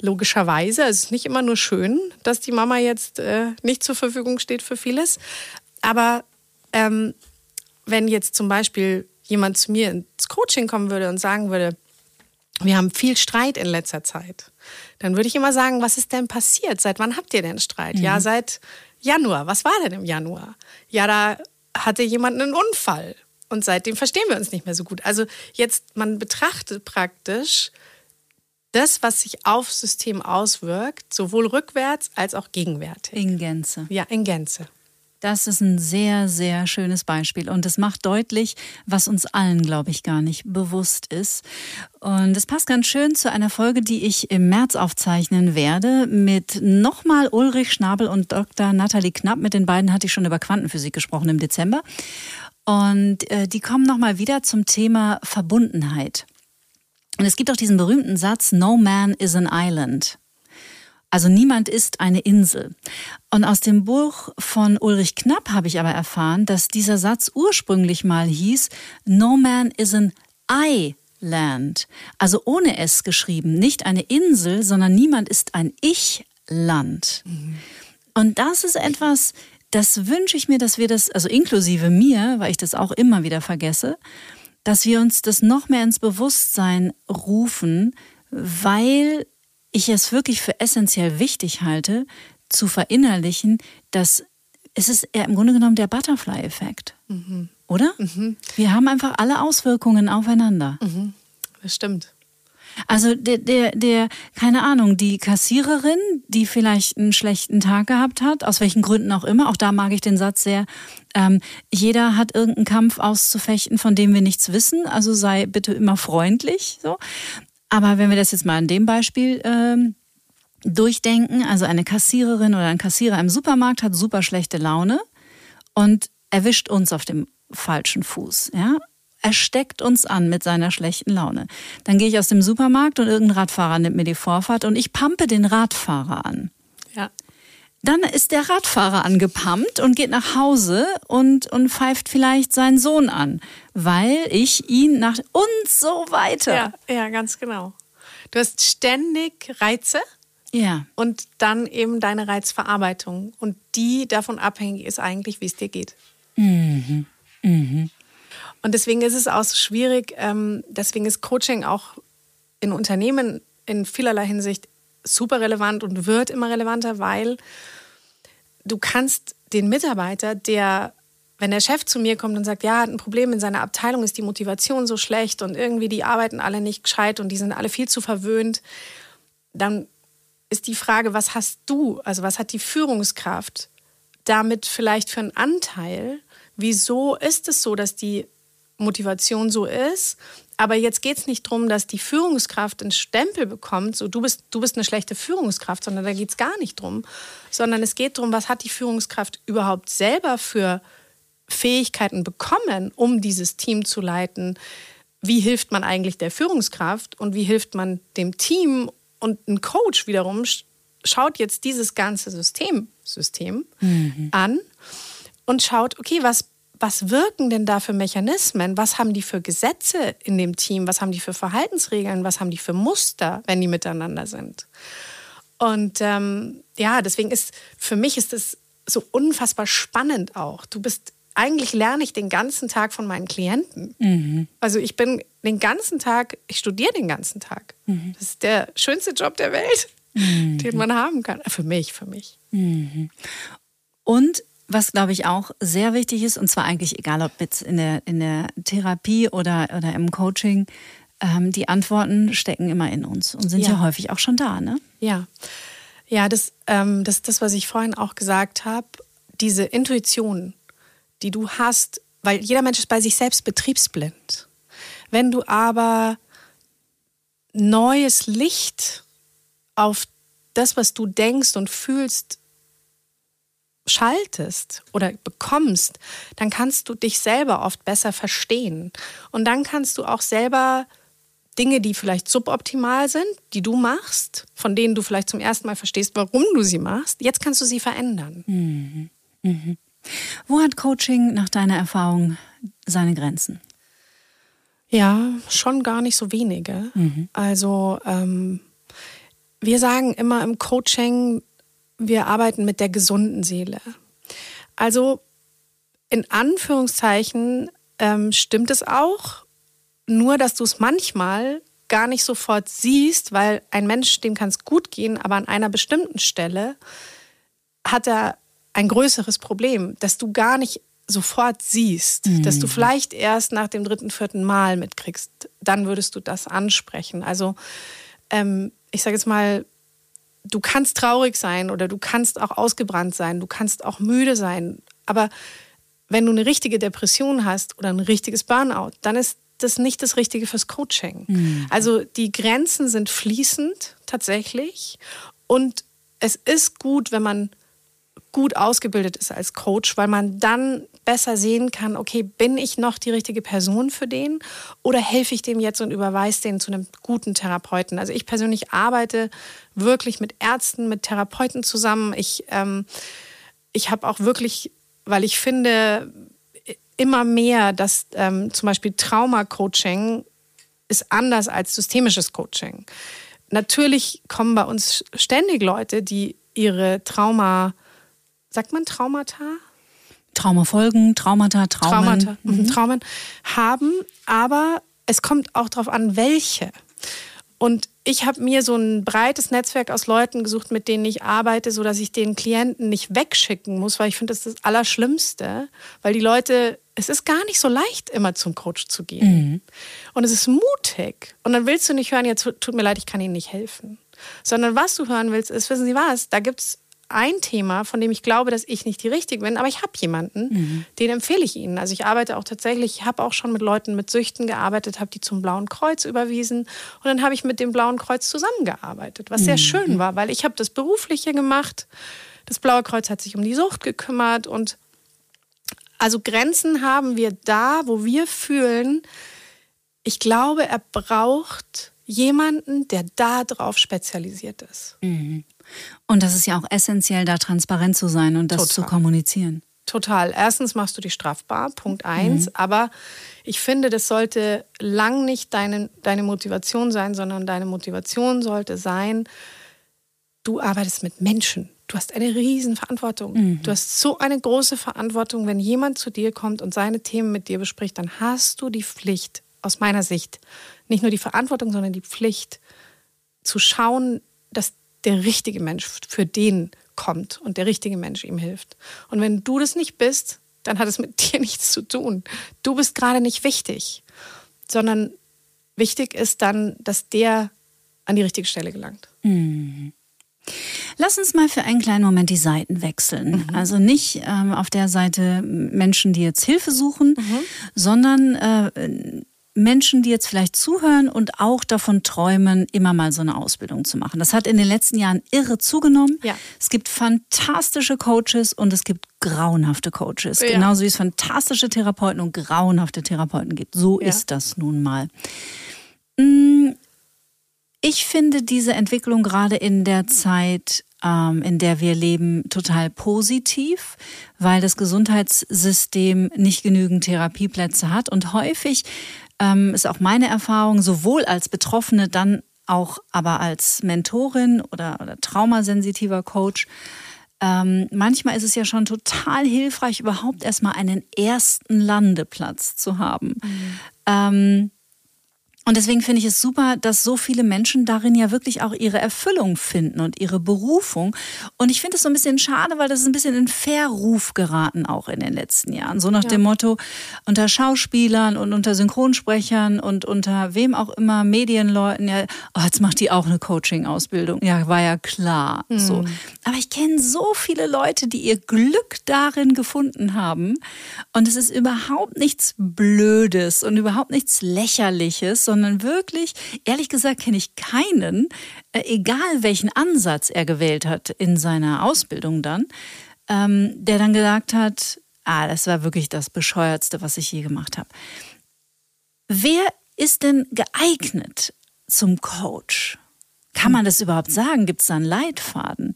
Speaker 3: Logischerweise, es ist nicht immer nur schön, dass die Mama jetzt äh, nicht zur Verfügung steht für vieles. Aber ähm, wenn jetzt zum Beispiel jemand zu mir ins Coaching kommen würde und sagen würde, wir haben viel Streit in letzter Zeit, dann würde ich immer sagen, was ist denn passiert? Seit wann habt ihr denn Streit? Mhm. Ja, seit Januar. Was war denn im Januar? Ja, da hatte jemand einen Unfall und seitdem verstehen wir uns nicht mehr so gut. Also jetzt, man betrachtet praktisch das, was sich aufs System auswirkt, sowohl rückwärts als auch gegenwärtig.
Speaker 2: In Gänze.
Speaker 3: Ja, in Gänze.
Speaker 2: Das ist ein sehr, sehr schönes Beispiel und es macht deutlich, was uns allen, glaube ich, gar nicht bewusst ist. Und es passt ganz schön zu einer Folge, die ich im März aufzeichnen werde mit nochmal Ulrich Schnabel und Dr. Nathalie Knapp. Mit den beiden hatte ich schon über Quantenphysik gesprochen im Dezember. Und äh, die kommen nochmal wieder zum Thema Verbundenheit. Und es gibt auch diesen berühmten Satz, No man is an island. Also niemand ist eine Insel. Und aus dem Buch von Ulrich Knapp habe ich aber erfahren, dass dieser Satz ursprünglich mal hieß, No man is an I-Land. Also ohne S geschrieben. Nicht eine Insel, sondern niemand ist ein Ich-Land. Mhm. Und das ist etwas, das wünsche ich mir, dass wir das, also inklusive mir, weil ich das auch immer wieder vergesse, dass wir uns das noch mehr ins Bewusstsein rufen, weil ich es wirklich für essentiell wichtig halte, zu verinnerlichen, dass es ist im Grunde genommen der Butterfly-Effekt. Mhm. Oder? Mhm. Wir haben einfach alle Auswirkungen aufeinander.
Speaker 3: Mhm. Das stimmt.
Speaker 2: Also der, der, der, keine Ahnung, die Kassiererin, die vielleicht einen schlechten Tag gehabt hat, aus welchen Gründen auch immer, auch da mag ich den Satz sehr, ähm, jeder hat irgendeinen Kampf auszufechten, von dem wir nichts wissen, also sei bitte immer freundlich. So. Aber wenn wir das jetzt mal an dem Beispiel ähm, durchdenken, also eine Kassiererin oder ein Kassierer im Supermarkt hat super schlechte Laune und erwischt uns auf dem falschen Fuß, ja? Er steckt uns an mit seiner schlechten Laune. Dann gehe ich aus dem Supermarkt und irgendein Radfahrer nimmt mir die Vorfahrt und ich pampe den Radfahrer an.
Speaker 3: Ja.
Speaker 2: Dann ist der Radfahrer angepumpt und geht nach Hause und, und pfeift vielleicht seinen Sohn an, weil ich ihn nach und so weiter.
Speaker 3: Ja, ja, ganz genau. Du hast ständig Reize.
Speaker 2: Ja.
Speaker 3: Und dann eben deine Reizverarbeitung. Und die davon abhängig ist eigentlich, wie es dir geht.
Speaker 2: Mhm. Mhm.
Speaker 3: Und deswegen ist es auch so schwierig, ähm, deswegen ist Coaching auch in Unternehmen in vielerlei Hinsicht super relevant und wird immer relevanter, weil du kannst den Mitarbeiter, der, wenn der Chef zu mir kommt und sagt, ja, hat ein Problem in seiner Abteilung, ist die Motivation so schlecht und irgendwie die arbeiten alle nicht gescheit und die sind alle viel zu verwöhnt, dann ist die Frage, was hast du, also was hat die Führungskraft damit vielleicht für einen Anteil? Wieso ist es so, dass die Motivation so ist? Aber jetzt geht es nicht darum, dass die Führungskraft einen Stempel bekommt, so du bist, du bist eine schlechte Führungskraft, sondern da geht es gar nicht drum. Sondern es geht darum, was hat die Führungskraft überhaupt selber für Fähigkeiten bekommen, um dieses Team zu leiten? Wie hilft man eigentlich der Führungskraft und wie hilft man dem Team? Und ein Coach wiederum schaut jetzt dieses ganze System, System mhm. an und schaut, okay, was was wirken denn da für Mechanismen? Was haben die für Gesetze in dem Team? Was haben die für Verhaltensregeln? Was haben die für Muster, wenn die miteinander sind? Und ähm, ja, deswegen ist für mich ist es so unfassbar spannend auch. Du bist eigentlich lerne ich den ganzen Tag von meinen Klienten. Mhm. Also ich bin den ganzen Tag, ich studiere den ganzen Tag. Mhm. Das ist der schönste Job der Welt, mhm. den man haben kann. Für mich, für mich.
Speaker 2: Mhm. Und was, glaube ich, auch sehr wichtig ist, und zwar eigentlich egal, ob jetzt in der, in der Therapie oder, oder im Coaching, ähm, die Antworten stecken immer in uns und sind ja, ja häufig auch schon da, ne?
Speaker 3: Ja. Ja, das, ähm, das ist das, was ich vorhin auch gesagt habe. Diese Intuition, die du hast, weil jeder Mensch ist bei sich selbst betriebsblind. Wenn du aber neues Licht auf das, was du denkst und fühlst, schaltest oder bekommst, dann kannst du dich selber oft besser verstehen. Und dann kannst du auch selber Dinge, die vielleicht suboptimal sind, die du machst, von denen du vielleicht zum ersten Mal verstehst, warum du sie machst, jetzt kannst du sie verändern. Mhm.
Speaker 2: Mhm. Wo hat Coaching nach deiner Erfahrung seine Grenzen?
Speaker 3: Ja, schon gar nicht so wenige. Mhm. Also ähm, wir sagen immer im Coaching, wir arbeiten mit der gesunden Seele. Also in Anführungszeichen ähm, stimmt es auch, nur dass du es manchmal gar nicht sofort siehst, weil ein Mensch, dem kann es gut gehen, aber an einer bestimmten Stelle hat er ein größeres Problem, dass du gar nicht sofort siehst, mhm. dass du vielleicht erst nach dem dritten, vierten Mal mitkriegst, dann würdest du das ansprechen. Also ähm, ich sage jetzt mal, du kannst traurig sein oder du kannst auch ausgebrannt sein, du kannst auch müde sein, aber wenn du eine richtige Depression hast oder ein richtiges Burnout, dann ist das nicht das Richtige fürs Coaching. Mhm. Also die Grenzen sind fließend tatsächlich und es ist gut, wenn man gut ausgebildet ist als Coach, weil man dann besser sehen kann, okay, bin ich noch die richtige Person für den oder helfe ich dem jetzt und überweise den zu einem guten Therapeuten? Also ich persönlich arbeite wirklich mit Ärzten, mit Therapeuten zusammen. Ich, ähm, ich habe auch wirklich, weil ich finde, immer mehr, dass ähm, zum Beispiel Trauma-Coaching ist anders als systemisches Coaching. Natürlich kommen bei uns ständig Leute, die ihre Trauma sagt man Traumata?
Speaker 2: Traumafolgen, Traumata, Traumen. Traumata,
Speaker 3: mhm. mhm. Traumen haben, aber es kommt auch darauf an, welche. Und ich habe mir so ein breites Netzwerk aus Leuten gesucht, mit denen ich arbeite, sodass ich den Klienten nicht wegschicken muss, weil ich finde, das ist das Allerschlimmste, weil die Leute, es ist gar nicht so leicht, immer zum Coach zu gehen. Mhm. Und es ist mutig. Und dann willst du nicht hören, jetzt tut mir leid, ich kann Ihnen nicht helfen. Sondern was du hören willst, ist, wissen Sie was, da gibt es ein Thema, von dem ich glaube, dass ich nicht die Richtige bin, aber ich habe jemanden, mhm. den empfehle ich Ihnen. Also ich arbeite auch tatsächlich, ich habe auch schon mit Leuten mit Süchten gearbeitet, habe die zum Blauen Kreuz überwiesen und dann habe ich mit dem Blauen Kreuz zusammengearbeitet, was mhm. sehr schön war, weil ich habe das Berufliche gemacht. Das Blaue Kreuz hat sich um die Sucht gekümmert und also Grenzen haben wir da, wo wir fühlen, ich glaube, er braucht jemanden, der da drauf spezialisiert ist.
Speaker 2: Mhm. Und das ist ja auch essentiell, da transparent zu sein und das Total. zu kommunizieren.
Speaker 3: Total. Erstens machst du dich strafbar, Punkt eins. Mhm. Aber ich finde, das sollte lang nicht deine, deine Motivation sein, sondern deine Motivation sollte sein, du arbeitest mit Menschen. Du hast eine Riesenverantwortung. Mhm. Du hast so eine große Verantwortung, wenn jemand zu dir kommt und seine Themen mit dir bespricht, dann hast du die Pflicht, aus meiner Sicht, nicht nur die Verantwortung, sondern die Pflicht, zu schauen, dass der richtige Mensch für den kommt und der richtige Mensch ihm hilft. Und wenn du das nicht bist, dann hat es mit dir nichts zu tun. Du bist gerade nicht wichtig, sondern wichtig ist dann, dass der an die richtige Stelle gelangt. Mhm.
Speaker 2: Lass uns mal für einen kleinen Moment die Seiten wechseln. Mhm. Also nicht ähm, auf der Seite Menschen, die jetzt Hilfe suchen, mhm. sondern äh, Menschen, die jetzt vielleicht zuhören und auch davon träumen, immer mal so eine Ausbildung zu machen. Das hat in den letzten Jahren irre zugenommen. Ja. Es gibt fantastische Coaches und es gibt grauenhafte Coaches. Ja. Genauso wie es fantastische Therapeuten und grauenhafte Therapeuten gibt. So ja. ist das nun mal. Mm, ich finde diese Entwicklung gerade in der Zeit ähm, in der wir leben, total positiv, weil das Gesundheitssystem nicht genügend Therapieplätze hat und häufig ähm, ist auch meine Erfahrung, sowohl als Betroffene, dann auch aber als Mentorin oder, oder traumasensitiver Coach, ähm, manchmal ist es ja schon total hilfreich, überhaupt erstmal einen ersten Landeplatz zu haben. Mhm. Ähm, und deswegen finde ich es super, dass so viele Menschen darin ja wirklich auch ihre Erfüllung finden und ihre Berufung. Und ich finde es so ein bisschen schade, weil das ist ein bisschen in Verruf geraten auch in den letzten Jahren. So nach ja. dem Motto, unter Schauspielern und unter Synchronsprechern und unter wem auch immer, Medienleuten, ja, oh, jetzt macht die auch eine Coaching-Ausbildung. Ja, war ja klar. Mhm. So. Aber ich kenne so viele Leute, die ihr Glück darin gefunden haben. Und es ist überhaupt nichts Blödes und überhaupt nichts Lächerliches, sondern sondern wirklich, ehrlich gesagt, kenne ich keinen, äh, egal welchen Ansatz er gewählt hat in seiner Ausbildung dann, ähm, der dann gesagt hat, ah, das war wirklich das Bescheuertste, was ich je gemacht habe. Wer ist denn geeignet zum Coach? Kann man das überhaupt sagen? Gibt es da einen Leitfaden?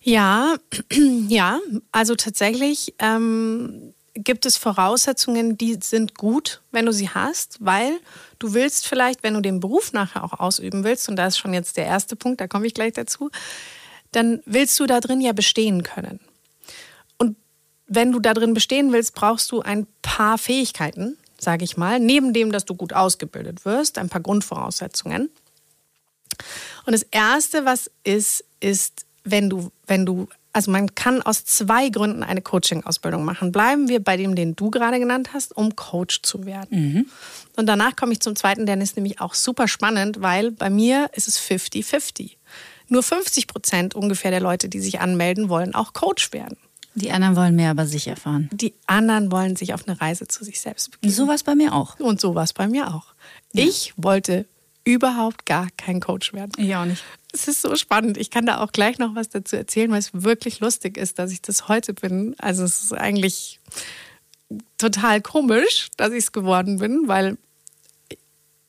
Speaker 3: Ja, ja, also tatsächlich ähm, gibt es Voraussetzungen, die sind gut, wenn du sie hast, weil du willst vielleicht, wenn du den Beruf nachher auch ausüben willst, und da ist schon jetzt der erste Punkt, da komme ich gleich dazu, dann willst du da drin ja bestehen können. Und wenn du da drin bestehen willst, brauchst du ein paar Fähigkeiten, sage ich mal, neben dem, dass du gut ausgebildet wirst, ein paar Grundvoraussetzungen. Und das Erste, was ist, ist, wenn du, wenn du also man kann aus zwei Gründen eine Coaching-Ausbildung machen. Bleiben wir bei dem, den du gerade genannt hast, um Coach zu werden. Mhm. Und danach komme ich zum zweiten, der ist nämlich auch super spannend, weil bei mir ist es 50-50. Nur 50 Prozent ungefähr der Leute, die sich anmelden, wollen auch Coach werden.
Speaker 2: Die anderen wollen mehr über sich erfahren.
Speaker 3: Die anderen wollen sich auf eine Reise zu sich selbst
Speaker 2: begeben. So war es bei mir auch.
Speaker 3: Und so war es bei mir auch. Ja. Ich wollte überhaupt gar kein Coach werden.
Speaker 2: Ich auch nicht.
Speaker 3: Es ist so spannend. Ich kann da auch gleich noch was dazu erzählen, weil es wirklich lustig ist, dass ich das heute bin. Also es ist eigentlich total komisch, dass ich es geworden bin, weil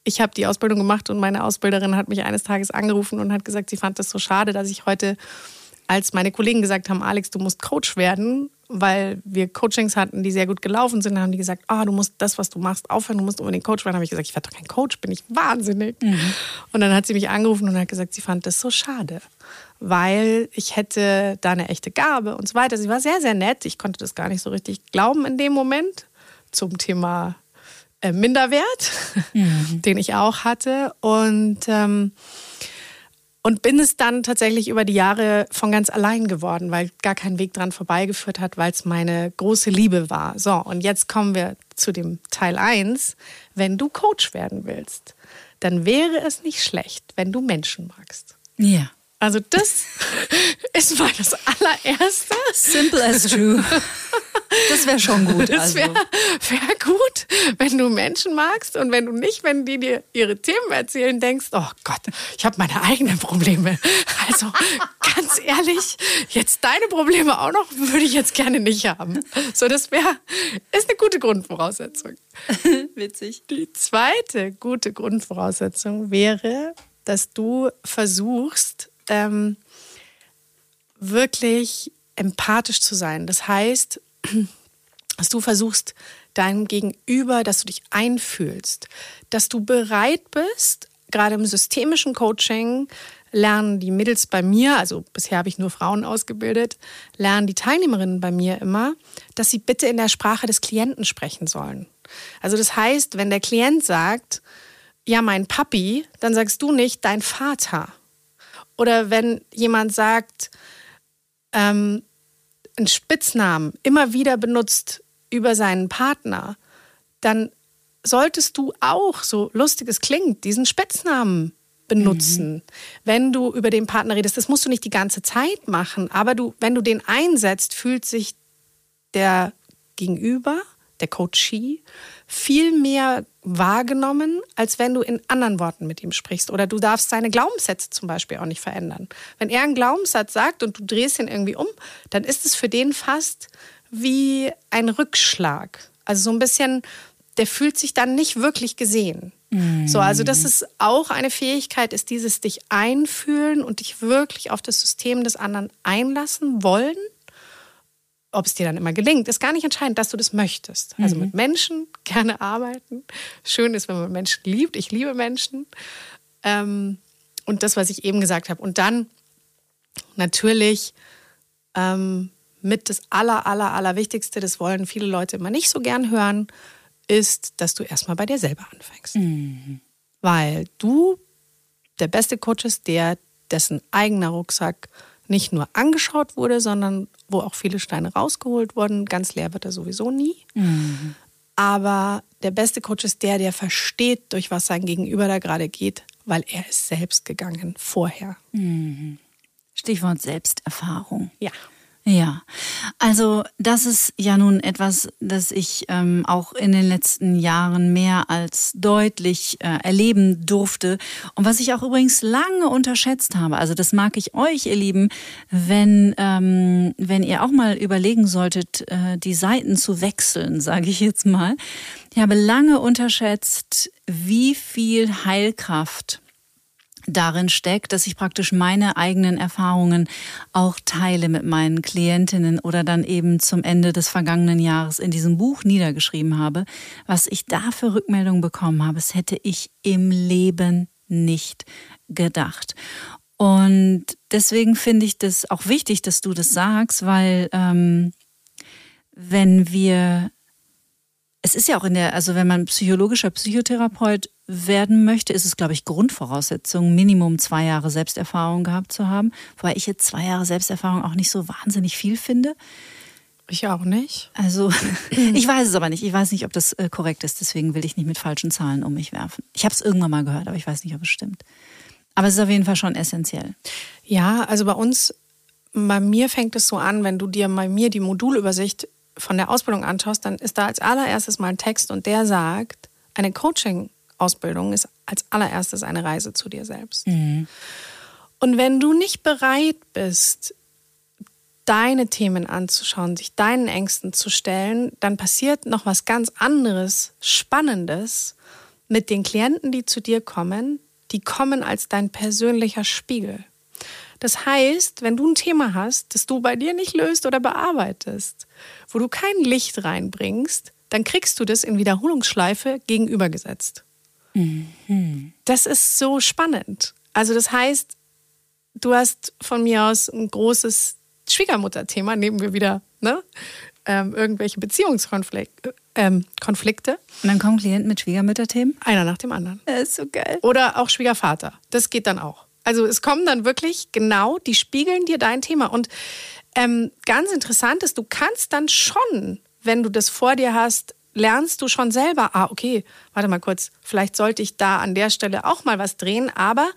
Speaker 3: ich habe die Ausbildung gemacht und meine Ausbilderin hat mich eines Tages angerufen und hat gesagt, sie fand das so schade, dass ich heute, als meine Kollegen gesagt haben, Alex, du musst Coach werden, weil wir Coachings hatten, die sehr gut gelaufen sind, haben die gesagt, ah, du musst das, was du machst, aufhören, du musst unbedingt Coach werden. habe ich gesagt, ich werde doch kein Coach, bin ich wahnsinnig. Mhm. Und dann hat sie mich angerufen und hat gesagt, sie fand das so schade, weil ich hätte da eine echte Gabe und so weiter. Sie war sehr, sehr nett. Ich konnte das gar nicht so richtig glauben in dem Moment zum Thema äh, Minderwert, mhm. den ich auch hatte. Und ähm, und bin es dann tatsächlich über die Jahre von ganz allein geworden, weil gar kein Weg dran vorbeigeführt hat, weil es meine große Liebe war. So, und jetzt kommen wir zu dem Teil 1. Wenn du Coach werden willst, dann wäre es nicht schlecht, wenn du Menschen magst.
Speaker 2: Ja.
Speaker 3: Also das ist mal das allererste.
Speaker 2: Simple as true. Das wäre schon gut.
Speaker 3: Das wäre also. wär gut, wenn du Menschen magst und wenn du nicht, wenn die dir ihre Themen erzählen, denkst, oh Gott, ich habe meine eigenen Probleme. Also ganz ehrlich, jetzt deine Probleme auch noch, würde ich jetzt gerne nicht haben. So, das wäre, ist eine gute Grundvoraussetzung.
Speaker 2: Witzig.
Speaker 3: Die zweite gute Grundvoraussetzung wäre, dass du versuchst, ähm, wirklich empathisch zu sein. Das heißt, dass du versuchst, deinem Gegenüber, dass du dich einfühlst, dass du bereit bist, gerade im systemischen Coaching lernen die Mädels bei mir, also bisher habe ich nur Frauen ausgebildet, lernen die Teilnehmerinnen bei mir immer, dass sie bitte in der Sprache des Klienten sprechen sollen. Also das heißt, wenn der Klient sagt, ja, mein Papi, dann sagst du nicht dein Vater. Oder wenn jemand sagt, ähm, einen Spitznamen immer wieder benutzt über seinen Partner, dann solltest du auch, so lustig es klingt, diesen Spitznamen benutzen. Mhm. Wenn du über den Partner redest, das musst du nicht die ganze Zeit machen, aber du, wenn du den einsetzt, fühlt sich der Gegenüber, der Coachee, viel mehr wahrgenommen, als wenn du in anderen Worten mit ihm sprichst. Oder du darfst seine Glaubenssätze zum Beispiel auch nicht verändern. Wenn er einen Glaubenssatz sagt und du drehst ihn irgendwie um, dann ist es für den fast wie ein Rückschlag. Also so ein bisschen, der fühlt sich dann nicht wirklich gesehen. Mm. So, also das ist auch eine Fähigkeit, ist dieses dich einfühlen und dich wirklich auf das System des anderen einlassen wollen ob es dir dann immer gelingt, ist gar nicht entscheidend, dass du das möchtest. Also mhm. mit Menschen gerne arbeiten. Schön ist, wenn man Menschen liebt. Ich liebe Menschen. Ähm, und das, was ich eben gesagt habe. Und dann natürlich ähm, mit das aller, aller, aller Wichtigste, das wollen viele Leute immer nicht so gern hören, ist, dass du erstmal bei dir selber anfängst. Mhm. Weil du der beste Coach ist, der dessen eigener Rucksack nicht nur angeschaut wurde, sondern wo auch viele Steine rausgeholt wurden. Ganz leer wird er sowieso nie. Mhm. Aber der beste Coach ist der, der versteht, durch was sein Gegenüber da gerade geht, weil er ist selbst gegangen vorher. Mhm.
Speaker 2: Stichwort Selbsterfahrung.
Speaker 3: Ja.
Speaker 2: Ja, also das ist ja nun etwas, das ich ähm, auch in den letzten Jahren mehr als deutlich äh, erleben durfte und was ich auch übrigens lange unterschätzt habe. Also das mag ich euch, ihr Lieben, wenn ähm, wenn ihr auch mal überlegen solltet, äh, die Seiten zu wechseln, sage ich jetzt mal. Ich habe lange unterschätzt, wie viel Heilkraft darin steckt, dass ich praktisch meine eigenen Erfahrungen auch teile mit meinen Klientinnen oder dann eben zum Ende des vergangenen Jahres in diesem Buch niedergeschrieben habe, was ich da für Rückmeldungen bekommen habe, das hätte ich im Leben nicht gedacht. Und deswegen finde ich das auch wichtig, dass du das sagst, weil ähm, wenn wir es ist ja auch in der, also wenn man psychologischer Psychotherapeut werden möchte, ist es, glaube ich, Grundvoraussetzung, Minimum zwei Jahre Selbsterfahrung gehabt zu haben. Wobei ich jetzt zwei Jahre Selbsterfahrung auch nicht so wahnsinnig viel finde.
Speaker 3: Ich auch nicht.
Speaker 2: Also, ich weiß es aber nicht. Ich weiß nicht, ob das äh, korrekt ist. Deswegen will ich nicht mit falschen Zahlen um mich werfen. Ich habe es irgendwann mal gehört, aber ich weiß nicht, ob es stimmt. Aber es ist auf jeden Fall schon essentiell.
Speaker 3: Ja, also bei uns, bei mir fängt es so an, wenn du dir bei mir die Modulübersicht von der Ausbildung anschaust, dann ist da als allererstes mal ein Text und der sagt, eine Coaching-Ausbildung ist als allererstes eine Reise zu dir selbst. Mhm. Und wenn du nicht bereit bist, deine Themen anzuschauen, sich deinen Ängsten zu stellen, dann passiert noch was ganz anderes, Spannendes mit den Klienten, die zu dir kommen. Die kommen als dein persönlicher Spiegel. Das heißt, wenn du ein Thema hast, das du bei dir nicht löst oder bearbeitest, wo du kein Licht reinbringst, dann kriegst du das in Wiederholungsschleife gegenübergesetzt. Mhm. Das ist so spannend. Also das heißt, du hast von mir aus ein großes Schwiegermutterthema, nehmen wir wieder, ne? Ähm, irgendwelche Beziehungskonflikte. Ähm, Konflikte.
Speaker 2: Und dann kommen Klienten mit Schwiegermütterthemen?
Speaker 3: Einer nach dem anderen.
Speaker 2: Das ist so geil.
Speaker 3: Oder auch Schwiegervater. Das geht dann auch. Also es kommen dann wirklich genau, die spiegeln dir dein Thema. Und ähm, ganz interessant ist, du kannst dann schon, wenn du das vor dir hast, lernst du schon selber, ah, okay, warte mal kurz, vielleicht sollte ich da an der Stelle auch mal was drehen, aber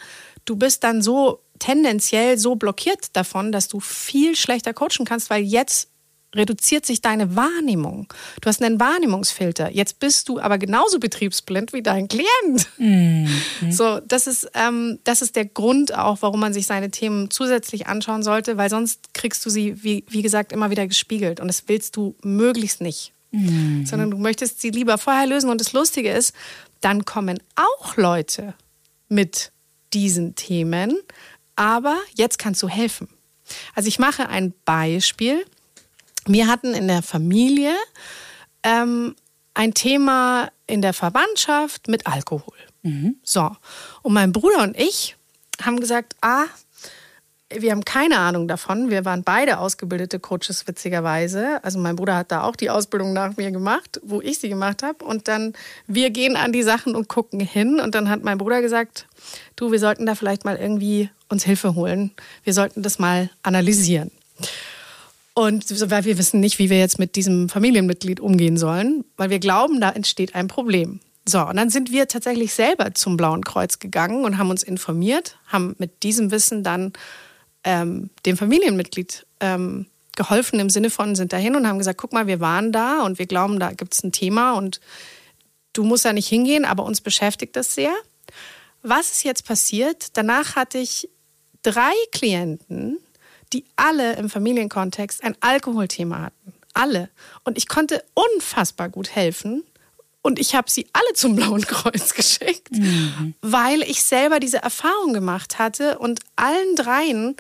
Speaker 3: du bist dann so tendenziell so blockiert davon, dass du viel schlechter coachen kannst, weil jetzt reduziert sich deine Wahrnehmung. Du hast einen Wahrnehmungsfilter. Jetzt bist du aber genauso betriebsblind wie dein Klient. Mhm. So, das ist, ähm, das ist der Grund auch, warum man sich seine Themen zusätzlich anschauen sollte, weil sonst kriegst du sie, wie, wie gesagt, immer wieder gespiegelt. Und das willst du möglichst nicht. Mhm. Sondern du möchtest sie lieber vorher lösen. Und das Lustige ist, dann kommen auch Leute mit diesen Themen, aber jetzt kannst du helfen. Also ich mache ein Beispiel wir hatten in der Familie ähm, ein Thema in der Verwandtschaft mit Alkohol. Mhm. So. Und mein Bruder und ich haben gesagt, ah, wir haben keine Ahnung davon. Wir waren beide ausgebildete Coaches, witzigerweise. Also mein Bruder hat da auch die Ausbildung nach mir gemacht, wo ich sie gemacht habe. Und dann, wir gehen an die Sachen und gucken hin. Und dann hat mein Bruder gesagt, du, wir sollten da vielleicht mal irgendwie uns Hilfe holen. Wir sollten das mal analysieren. Und weil wir wissen nicht, wie wir jetzt mit diesem Familienmitglied umgehen sollen, weil wir glauben, da entsteht ein Problem. So, und dann sind wir tatsächlich selber zum Blauen Kreuz gegangen und haben uns informiert, haben mit diesem Wissen dann ähm, dem Familienmitglied ähm, geholfen im Sinne von, sind dahin und haben gesagt, guck mal, wir waren da und wir glauben, da gibt es ein Thema und du musst da nicht hingehen, aber uns beschäftigt das sehr. Was ist jetzt passiert? Danach hatte ich drei Klienten, die alle im Familienkontext ein Alkoholthema hatten. Alle. Und ich konnte unfassbar gut helfen. Und ich habe sie alle zum Blauen Kreuz geschickt, mhm. weil ich selber diese Erfahrung gemacht hatte und allen dreien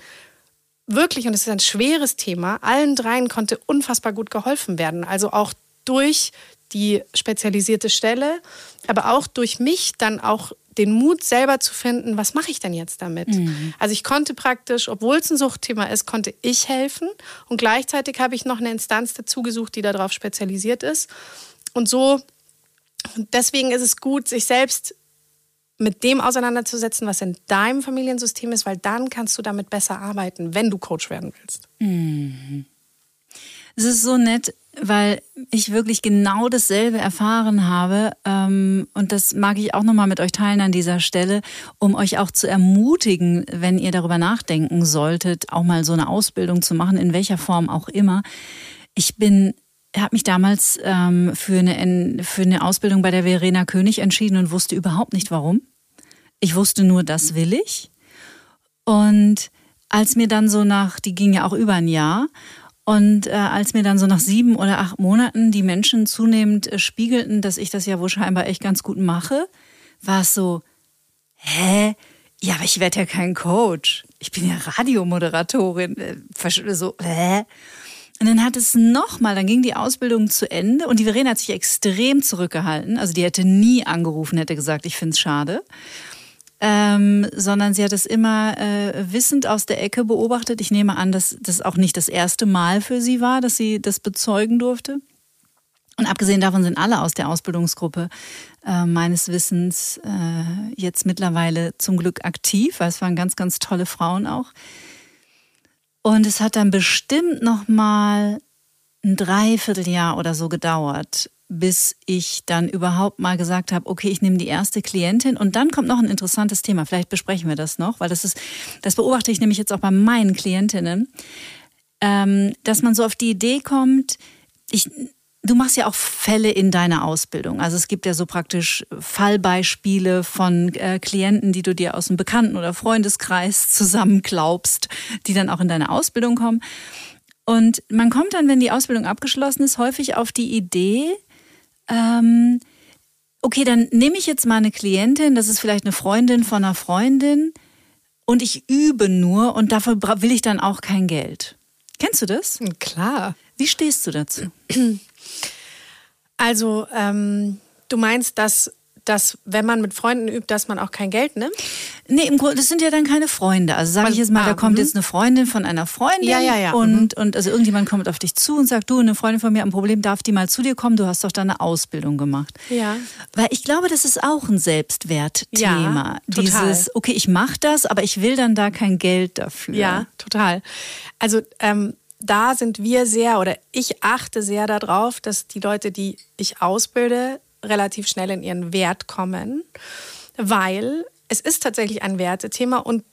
Speaker 3: wirklich, und es ist ein schweres Thema, allen dreien konnte unfassbar gut geholfen werden. Also auch durch die spezialisierte Stelle, aber auch durch mich dann auch den Mut selber zu finden, was mache ich denn jetzt damit? Mhm. Also ich konnte praktisch, obwohl es ein Suchtthema ist, konnte ich helfen und gleichzeitig habe ich noch eine Instanz dazu gesucht, die darauf spezialisiert ist. Und so, deswegen ist es gut, sich selbst mit dem auseinanderzusetzen, was in deinem Familiensystem ist, weil dann kannst du damit besser arbeiten, wenn du Coach werden willst.
Speaker 2: Mhm. Es ist so nett, weil ich wirklich genau dasselbe erfahren habe. Ähm, und das mag ich auch nochmal mit euch teilen an dieser Stelle, um euch auch zu ermutigen, wenn ihr darüber nachdenken solltet, auch mal so eine Ausbildung zu machen, in welcher Form auch immer. Ich bin habe mich damals ähm, für, eine, für eine Ausbildung bei der Verena König entschieden und wusste überhaupt nicht warum. Ich wusste nur, das will ich. Und als mir dann so nach, die ging ja auch über ein Jahr, und äh, als mir dann so nach sieben oder acht Monaten die Menschen zunehmend äh, spiegelten, dass ich das ja wohl scheinbar echt ganz gut mache, war es so, hä? Ja, aber ich werde ja kein Coach. Ich bin ja Radiomoderatorin. Äh, so, hä? Und dann hat es nochmal, dann ging die Ausbildung zu Ende und die Verena hat sich extrem zurückgehalten. Also die hätte nie angerufen, hätte gesagt, ich finde es schade ähm, sondern sie hat es immer äh, wissend aus der Ecke beobachtet. Ich nehme an, dass das auch nicht das erste Mal für sie war, dass sie das bezeugen durfte. Und abgesehen davon sind alle aus der Ausbildungsgruppe äh, meines Wissens äh, jetzt mittlerweile zum Glück aktiv, weil es waren ganz, ganz tolle Frauen auch. Und es hat dann bestimmt noch mal ein Dreivierteljahr oder so gedauert, bis ich dann überhaupt mal gesagt habe, okay, ich nehme die erste Klientin und dann kommt noch ein interessantes Thema. Vielleicht besprechen wir das noch, weil das ist, das beobachte ich nämlich jetzt auch bei meinen Klientinnen, ähm, dass man so auf die Idee kommt, ich, du machst ja auch Fälle in deiner Ausbildung. Also es gibt ja so praktisch Fallbeispiele von äh, Klienten, die du dir aus dem Bekannten- oder Freundeskreis zusammenklaubst, die dann auch in deine Ausbildung kommen. Und man kommt dann, wenn die Ausbildung abgeschlossen ist, häufig auf die Idee, ähm, okay, dann nehme ich jetzt mal eine Klientin, das ist vielleicht eine Freundin von einer Freundin und ich übe nur und dafür will ich dann auch kein Geld. Kennst du das?
Speaker 3: Klar.
Speaker 2: Wie stehst du dazu?
Speaker 3: Also, ähm, du meinst, dass dass wenn man mit Freunden übt, dass man auch kein Geld nimmt?
Speaker 2: Nee, im Grunde, das sind ja dann keine Freunde. Also sage ich jetzt mal, ah, da kommt mh. jetzt eine Freundin von einer Freundin
Speaker 3: ja, ja, ja.
Speaker 2: und, mhm. und also irgendjemand kommt auf dich zu und sagt, du, eine Freundin von mir hat ein Problem, darf die mal zu dir kommen? Du hast doch da eine Ausbildung gemacht.
Speaker 3: Ja.
Speaker 2: Weil ich glaube, das ist auch ein Selbstwertthema. Ja, Dieses, okay, ich mache das, aber ich will dann da kein Geld dafür.
Speaker 3: Ja, total. Also ähm, da sind wir sehr oder ich achte sehr darauf, dass die Leute, die ich ausbilde, relativ schnell in ihren Wert kommen, weil es ist tatsächlich ein Wertethema und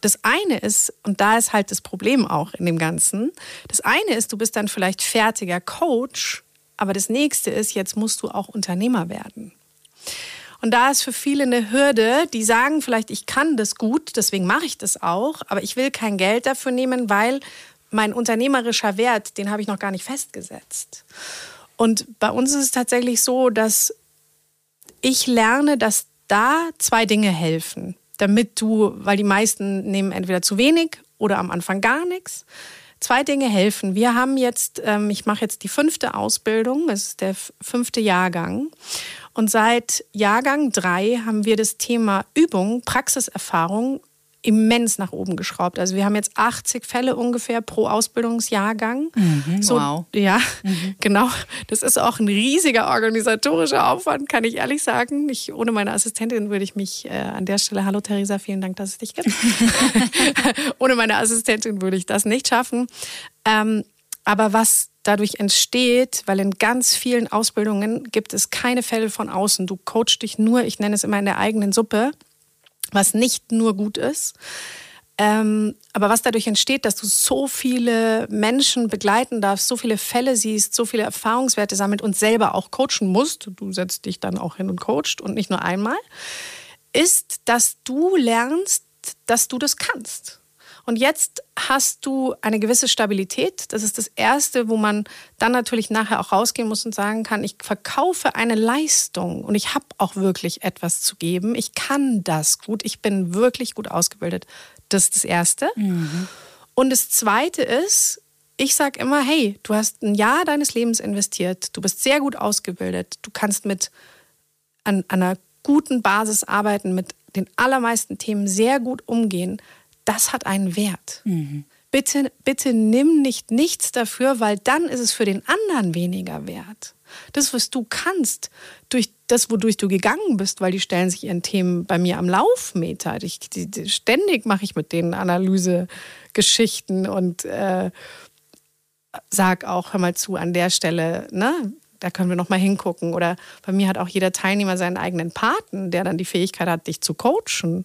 Speaker 3: das eine ist, und da ist halt das Problem auch in dem Ganzen, das eine ist, du bist dann vielleicht fertiger Coach, aber das nächste ist, jetzt musst du auch Unternehmer werden. Und da ist für viele eine Hürde, die sagen vielleicht, ich kann das gut, deswegen mache ich das auch, aber ich will kein Geld dafür nehmen, weil mein unternehmerischer Wert, den habe ich noch gar nicht festgesetzt. Und bei uns ist es tatsächlich so, dass ich lerne, dass da zwei Dinge helfen, damit du, weil die meisten nehmen entweder zu wenig oder am Anfang gar nichts. Zwei Dinge helfen. Wir haben jetzt, ähm, ich mache jetzt die fünfte Ausbildung, es ist der fünfte Jahrgang. Und seit Jahrgang drei haben wir das Thema Übung, Praxiserfahrung immens nach oben geschraubt. Also wir haben jetzt 80 Fälle ungefähr pro Ausbildungsjahrgang.
Speaker 2: Mhm, so, wow.
Speaker 3: Ja, mhm. genau. Das ist auch ein riesiger organisatorischer Aufwand, kann ich ehrlich sagen. Ich, ohne meine Assistentin würde ich mich äh, an der Stelle, hallo Theresa, vielen Dank, dass es dich gibt. ohne meine Assistentin würde ich das nicht schaffen. Ähm, aber was dadurch entsteht, weil in ganz vielen Ausbildungen gibt es keine Fälle von außen. Du coachst dich nur, ich nenne es immer in der eigenen Suppe was nicht nur gut ist. Ähm, aber was dadurch entsteht, dass du so viele Menschen begleiten darfst, so viele Fälle siehst, so viele Erfahrungswerte sammelt und selber auch coachen musst, du setzt dich dann auch hin und coachst und nicht nur einmal, ist, dass du lernst, dass du das kannst. Und jetzt hast du eine gewisse Stabilität. Das ist das Erste, wo man dann natürlich nachher auch rausgehen muss und sagen kann, ich verkaufe eine Leistung und ich habe auch wirklich etwas zu geben. Ich kann das gut. Ich bin wirklich gut ausgebildet. Das ist das Erste. Mhm. Und das Zweite ist, ich sage immer, hey, du hast ein Jahr deines Lebens investiert. Du bist sehr gut ausgebildet. Du kannst mit an, an einer guten Basis arbeiten, mit den allermeisten Themen sehr gut umgehen, das hat einen Wert. Mhm. Bitte, bitte nimm nicht nichts dafür, weil dann ist es für den anderen weniger wert. Das, was du kannst, durch das, wodurch du gegangen bist, weil die stellen sich ihren Themen bei mir am Laufmeter. Ich, die, die, ständig mache ich mit denen Analysegeschichten und äh, sag auch, hör mal zu, an der Stelle, ne, da können wir noch mal hingucken. Oder bei mir hat auch jeder Teilnehmer seinen eigenen Paten, der dann die Fähigkeit hat, dich zu coachen,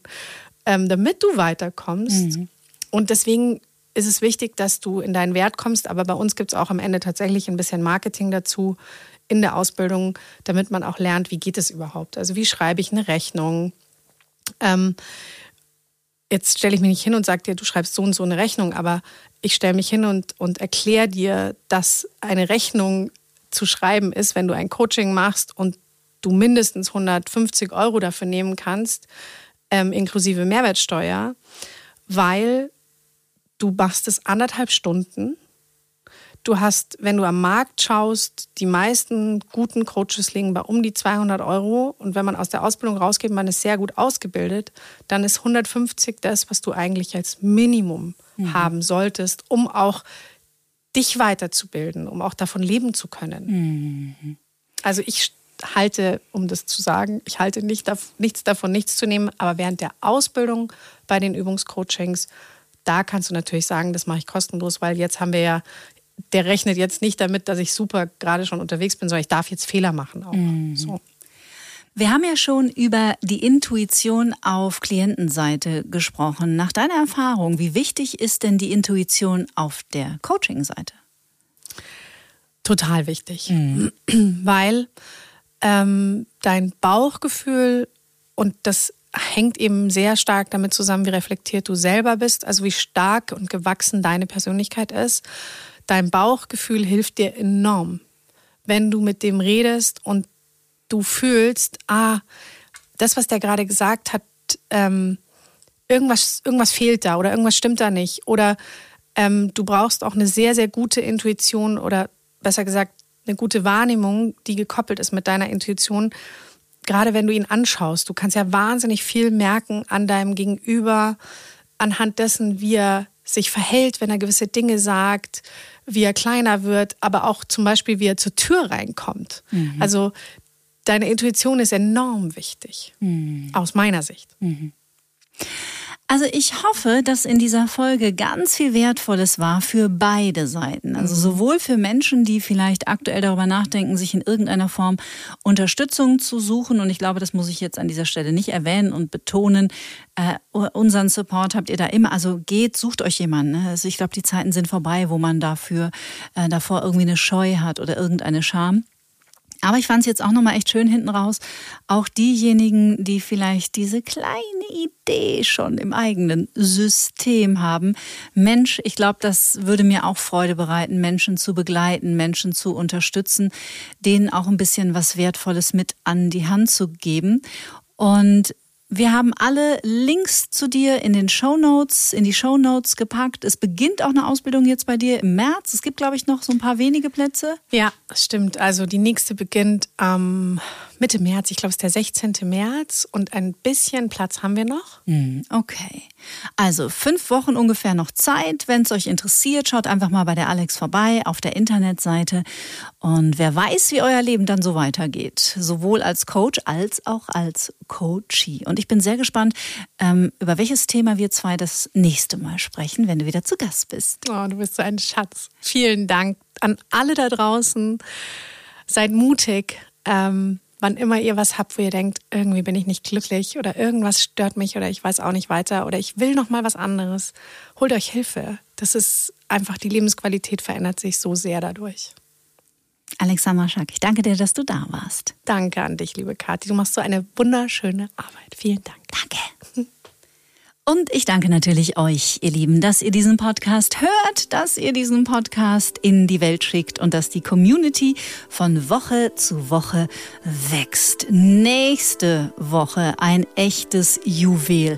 Speaker 3: ähm, damit du weiterkommst. Mhm. Und deswegen ist es wichtig, dass du in deinen Wert kommst. Aber bei uns gibt es auch am Ende tatsächlich ein bisschen Marketing dazu in der Ausbildung, damit man auch lernt, wie geht es überhaupt. Also wie schreibe ich eine Rechnung? Ähm, jetzt stelle ich mich nicht hin und sage dir, du schreibst so und so eine Rechnung, aber ich stelle mich hin und, und erkläre dir, dass eine Rechnung zu schreiben ist, wenn du ein Coaching machst und du mindestens 150 Euro dafür nehmen kannst, ähm, inklusive Mehrwertsteuer, weil du machst es anderthalb Stunden. Du hast, wenn du am Markt schaust, die meisten guten Coaches liegen bei um die 200 Euro. Und wenn man aus der Ausbildung rausgeht, man ist sehr gut ausgebildet, dann ist 150 das, was du eigentlich als Minimum mhm. haben solltest, um auch dich weiterzubilden, um auch davon leben zu können. Mhm. Also ich halte, um das zu sagen, ich halte nicht, nichts davon, nichts zu nehmen, aber während der Ausbildung bei den Übungscoachings, da kannst du natürlich sagen, das mache ich kostenlos, weil jetzt haben wir ja, der rechnet jetzt nicht damit, dass ich super gerade schon unterwegs bin, sondern ich darf jetzt Fehler machen auch. Mhm. So.
Speaker 2: Wir haben ja schon über die Intuition auf Klientenseite gesprochen. Nach deiner Erfahrung, wie wichtig ist denn die Intuition auf der Coaching-Seite?
Speaker 3: Total wichtig, mhm. weil ähm, dein Bauchgefühl und das hängt eben sehr stark damit zusammen, wie reflektiert du selber bist, also wie stark und gewachsen deine Persönlichkeit ist. Dein Bauchgefühl hilft dir enorm, wenn du mit dem redest und du fühlst, ah, das, was der gerade gesagt hat, ähm, irgendwas, irgendwas fehlt da oder irgendwas stimmt da nicht. Oder ähm, du brauchst auch eine sehr, sehr gute Intuition oder besser gesagt eine gute Wahrnehmung, die gekoppelt ist mit deiner Intuition. Gerade wenn du ihn anschaust, du kannst ja wahnsinnig viel merken an deinem Gegenüber, anhand dessen, wie er sich verhält, wenn er gewisse Dinge sagt, wie er kleiner wird, aber auch zum Beispiel, wie er zur Tür reinkommt. Mhm. Also deine Intuition ist enorm wichtig, mhm. aus meiner Sicht. Mhm.
Speaker 2: Also ich hoffe, dass in dieser Folge ganz viel Wertvolles war für beide Seiten. Also mhm. sowohl für Menschen, die vielleicht aktuell darüber nachdenken, sich in irgendeiner Form Unterstützung zu suchen. Und ich glaube, das muss ich jetzt an dieser Stelle nicht erwähnen und betonen. Äh, unseren Support habt ihr da immer. Also geht, sucht euch jemanden. Ne? Also ich glaube, die Zeiten sind vorbei, wo man dafür äh, davor irgendwie eine Scheu hat oder irgendeine Scham. Aber ich fand es jetzt auch nochmal echt schön hinten raus. Auch diejenigen, die vielleicht diese kleine Idee schon im eigenen System haben. Mensch, ich glaube, das würde mir auch Freude bereiten, Menschen zu begleiten, Menschen zu unterstützen, denen auch ein bisschen was Wertvolles mit an die Hand zu geben. Und wir haben alle Links zu dir in den Show Notes, in die Show Notes gepackt. Es beginnt auch eine Ausbildung jetzt bei dir im März. Es gibt, glaube ich, noch so ein paar wenige Plätze.
Speaker 3: Ja, stimmt. Also die nächste beginnt am Mitte März. Ich glaube, es ist der 16. März und ein bisschen Platz haben wir noch.
Speaker 2: Hm, okay. Also fünf Wochen ungefähr noch Zeit. Wenn es euch interessiert, schaut einfach mal bei der Alex vorbei auf der Internetseite. Und wer weiß, wie euer Leben dann so weitergeht. Sowohl als Coach als auch als Coachee. Und ich bin sehr gespannt, ähm, über welches Thema wir zwei das nächste Mal sprechen, wenn du wieder zu Gast bist.
Speaker 3: Oh, du bist so ein Schatz. Vielen Dank an alle da draußen. Seid mutig. Ähm, wann immer ihr was habt, wo ihr denkt, irgendwie bin ich nicht glücklich oder irgendwas stört mich oder ich weiß auch nicht weiter oder ich will noch mal was anderes, holt euch Hilfe. Das ist einfach die Lebensqualität verändert sich so sehr dadurch.
Speaker 2: Alexa Maschak, ich danke dir, dass du da warst.
Speaker 3: Danke an dich, liebe Kathi. Du machst so eine wunderschöne Arbeit. Vielen Dank.
Speaker 2: Danke. Und ich danke natürlich euch, ihr Lieben, dass ihr diesen Podcast hört, dass ihr diesen Podcast in die Welt schickt und dass die Community von Woche zu Woche wächst. Nächste Woche ein echtes Juwel.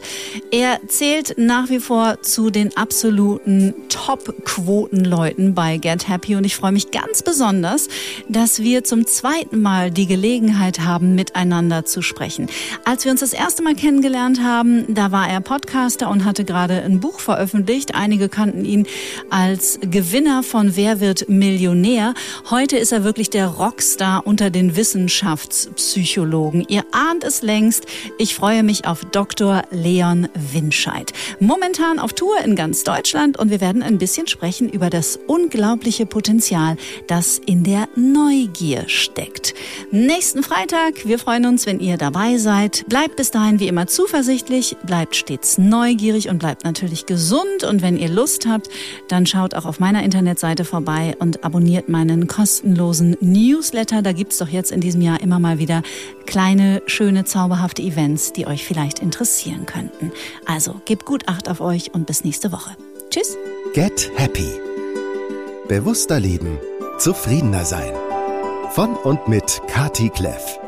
Speaker 2: Er zählt nach wie vor zu den absoluten Top-Quoten-Leuten bei Get Happy und ich freue mich ganz besonders, dass wir zum zweiten Mal die Gelegenheit haben, miteinander zu sprechen. Als wir uns das erste Mal kennengelernt haben, da war er Podcast Podcaster und hatte gerade ein Buch veröffentlicht. Einige kannten ihn als Gewinner von Wer wird Millionär. Heute ist er wirklich der Rockstar unter den Wissenschaftspsychologen. Ihr ahnt es längst. Ich freue mich auf Dr. Leon Winscheid. Momentan auf Tour in ganz Deutschland und wir werden ein bisschen sprechen über das unglaubliche Potenzial, das in der Neugier steckt. Nächsten Freitag, wir freuen uns, wenn ihr dabei seid. Bleibt bis dahin wie immer zuversichtlich, bleibt stets neugierig und bleibt natürlich gesund. Und wenn ihr Lust habt, dann schaut auch auf meiner Internetseite vorbei und abonniert meinen kostenlosen Newsletter. Da gibt's doch jetzt in diesem Jahr immer mal wieder kleine, schöne, zauberhafte Events, die euch vielleicht interessieren könnten. Also gebt gut Acht auf euch und bis nächste Woche. Tschüss.
Speaker 1: Get Happy. Bewusster leben. Zufriedener sein. Von und mit Kati Kleff.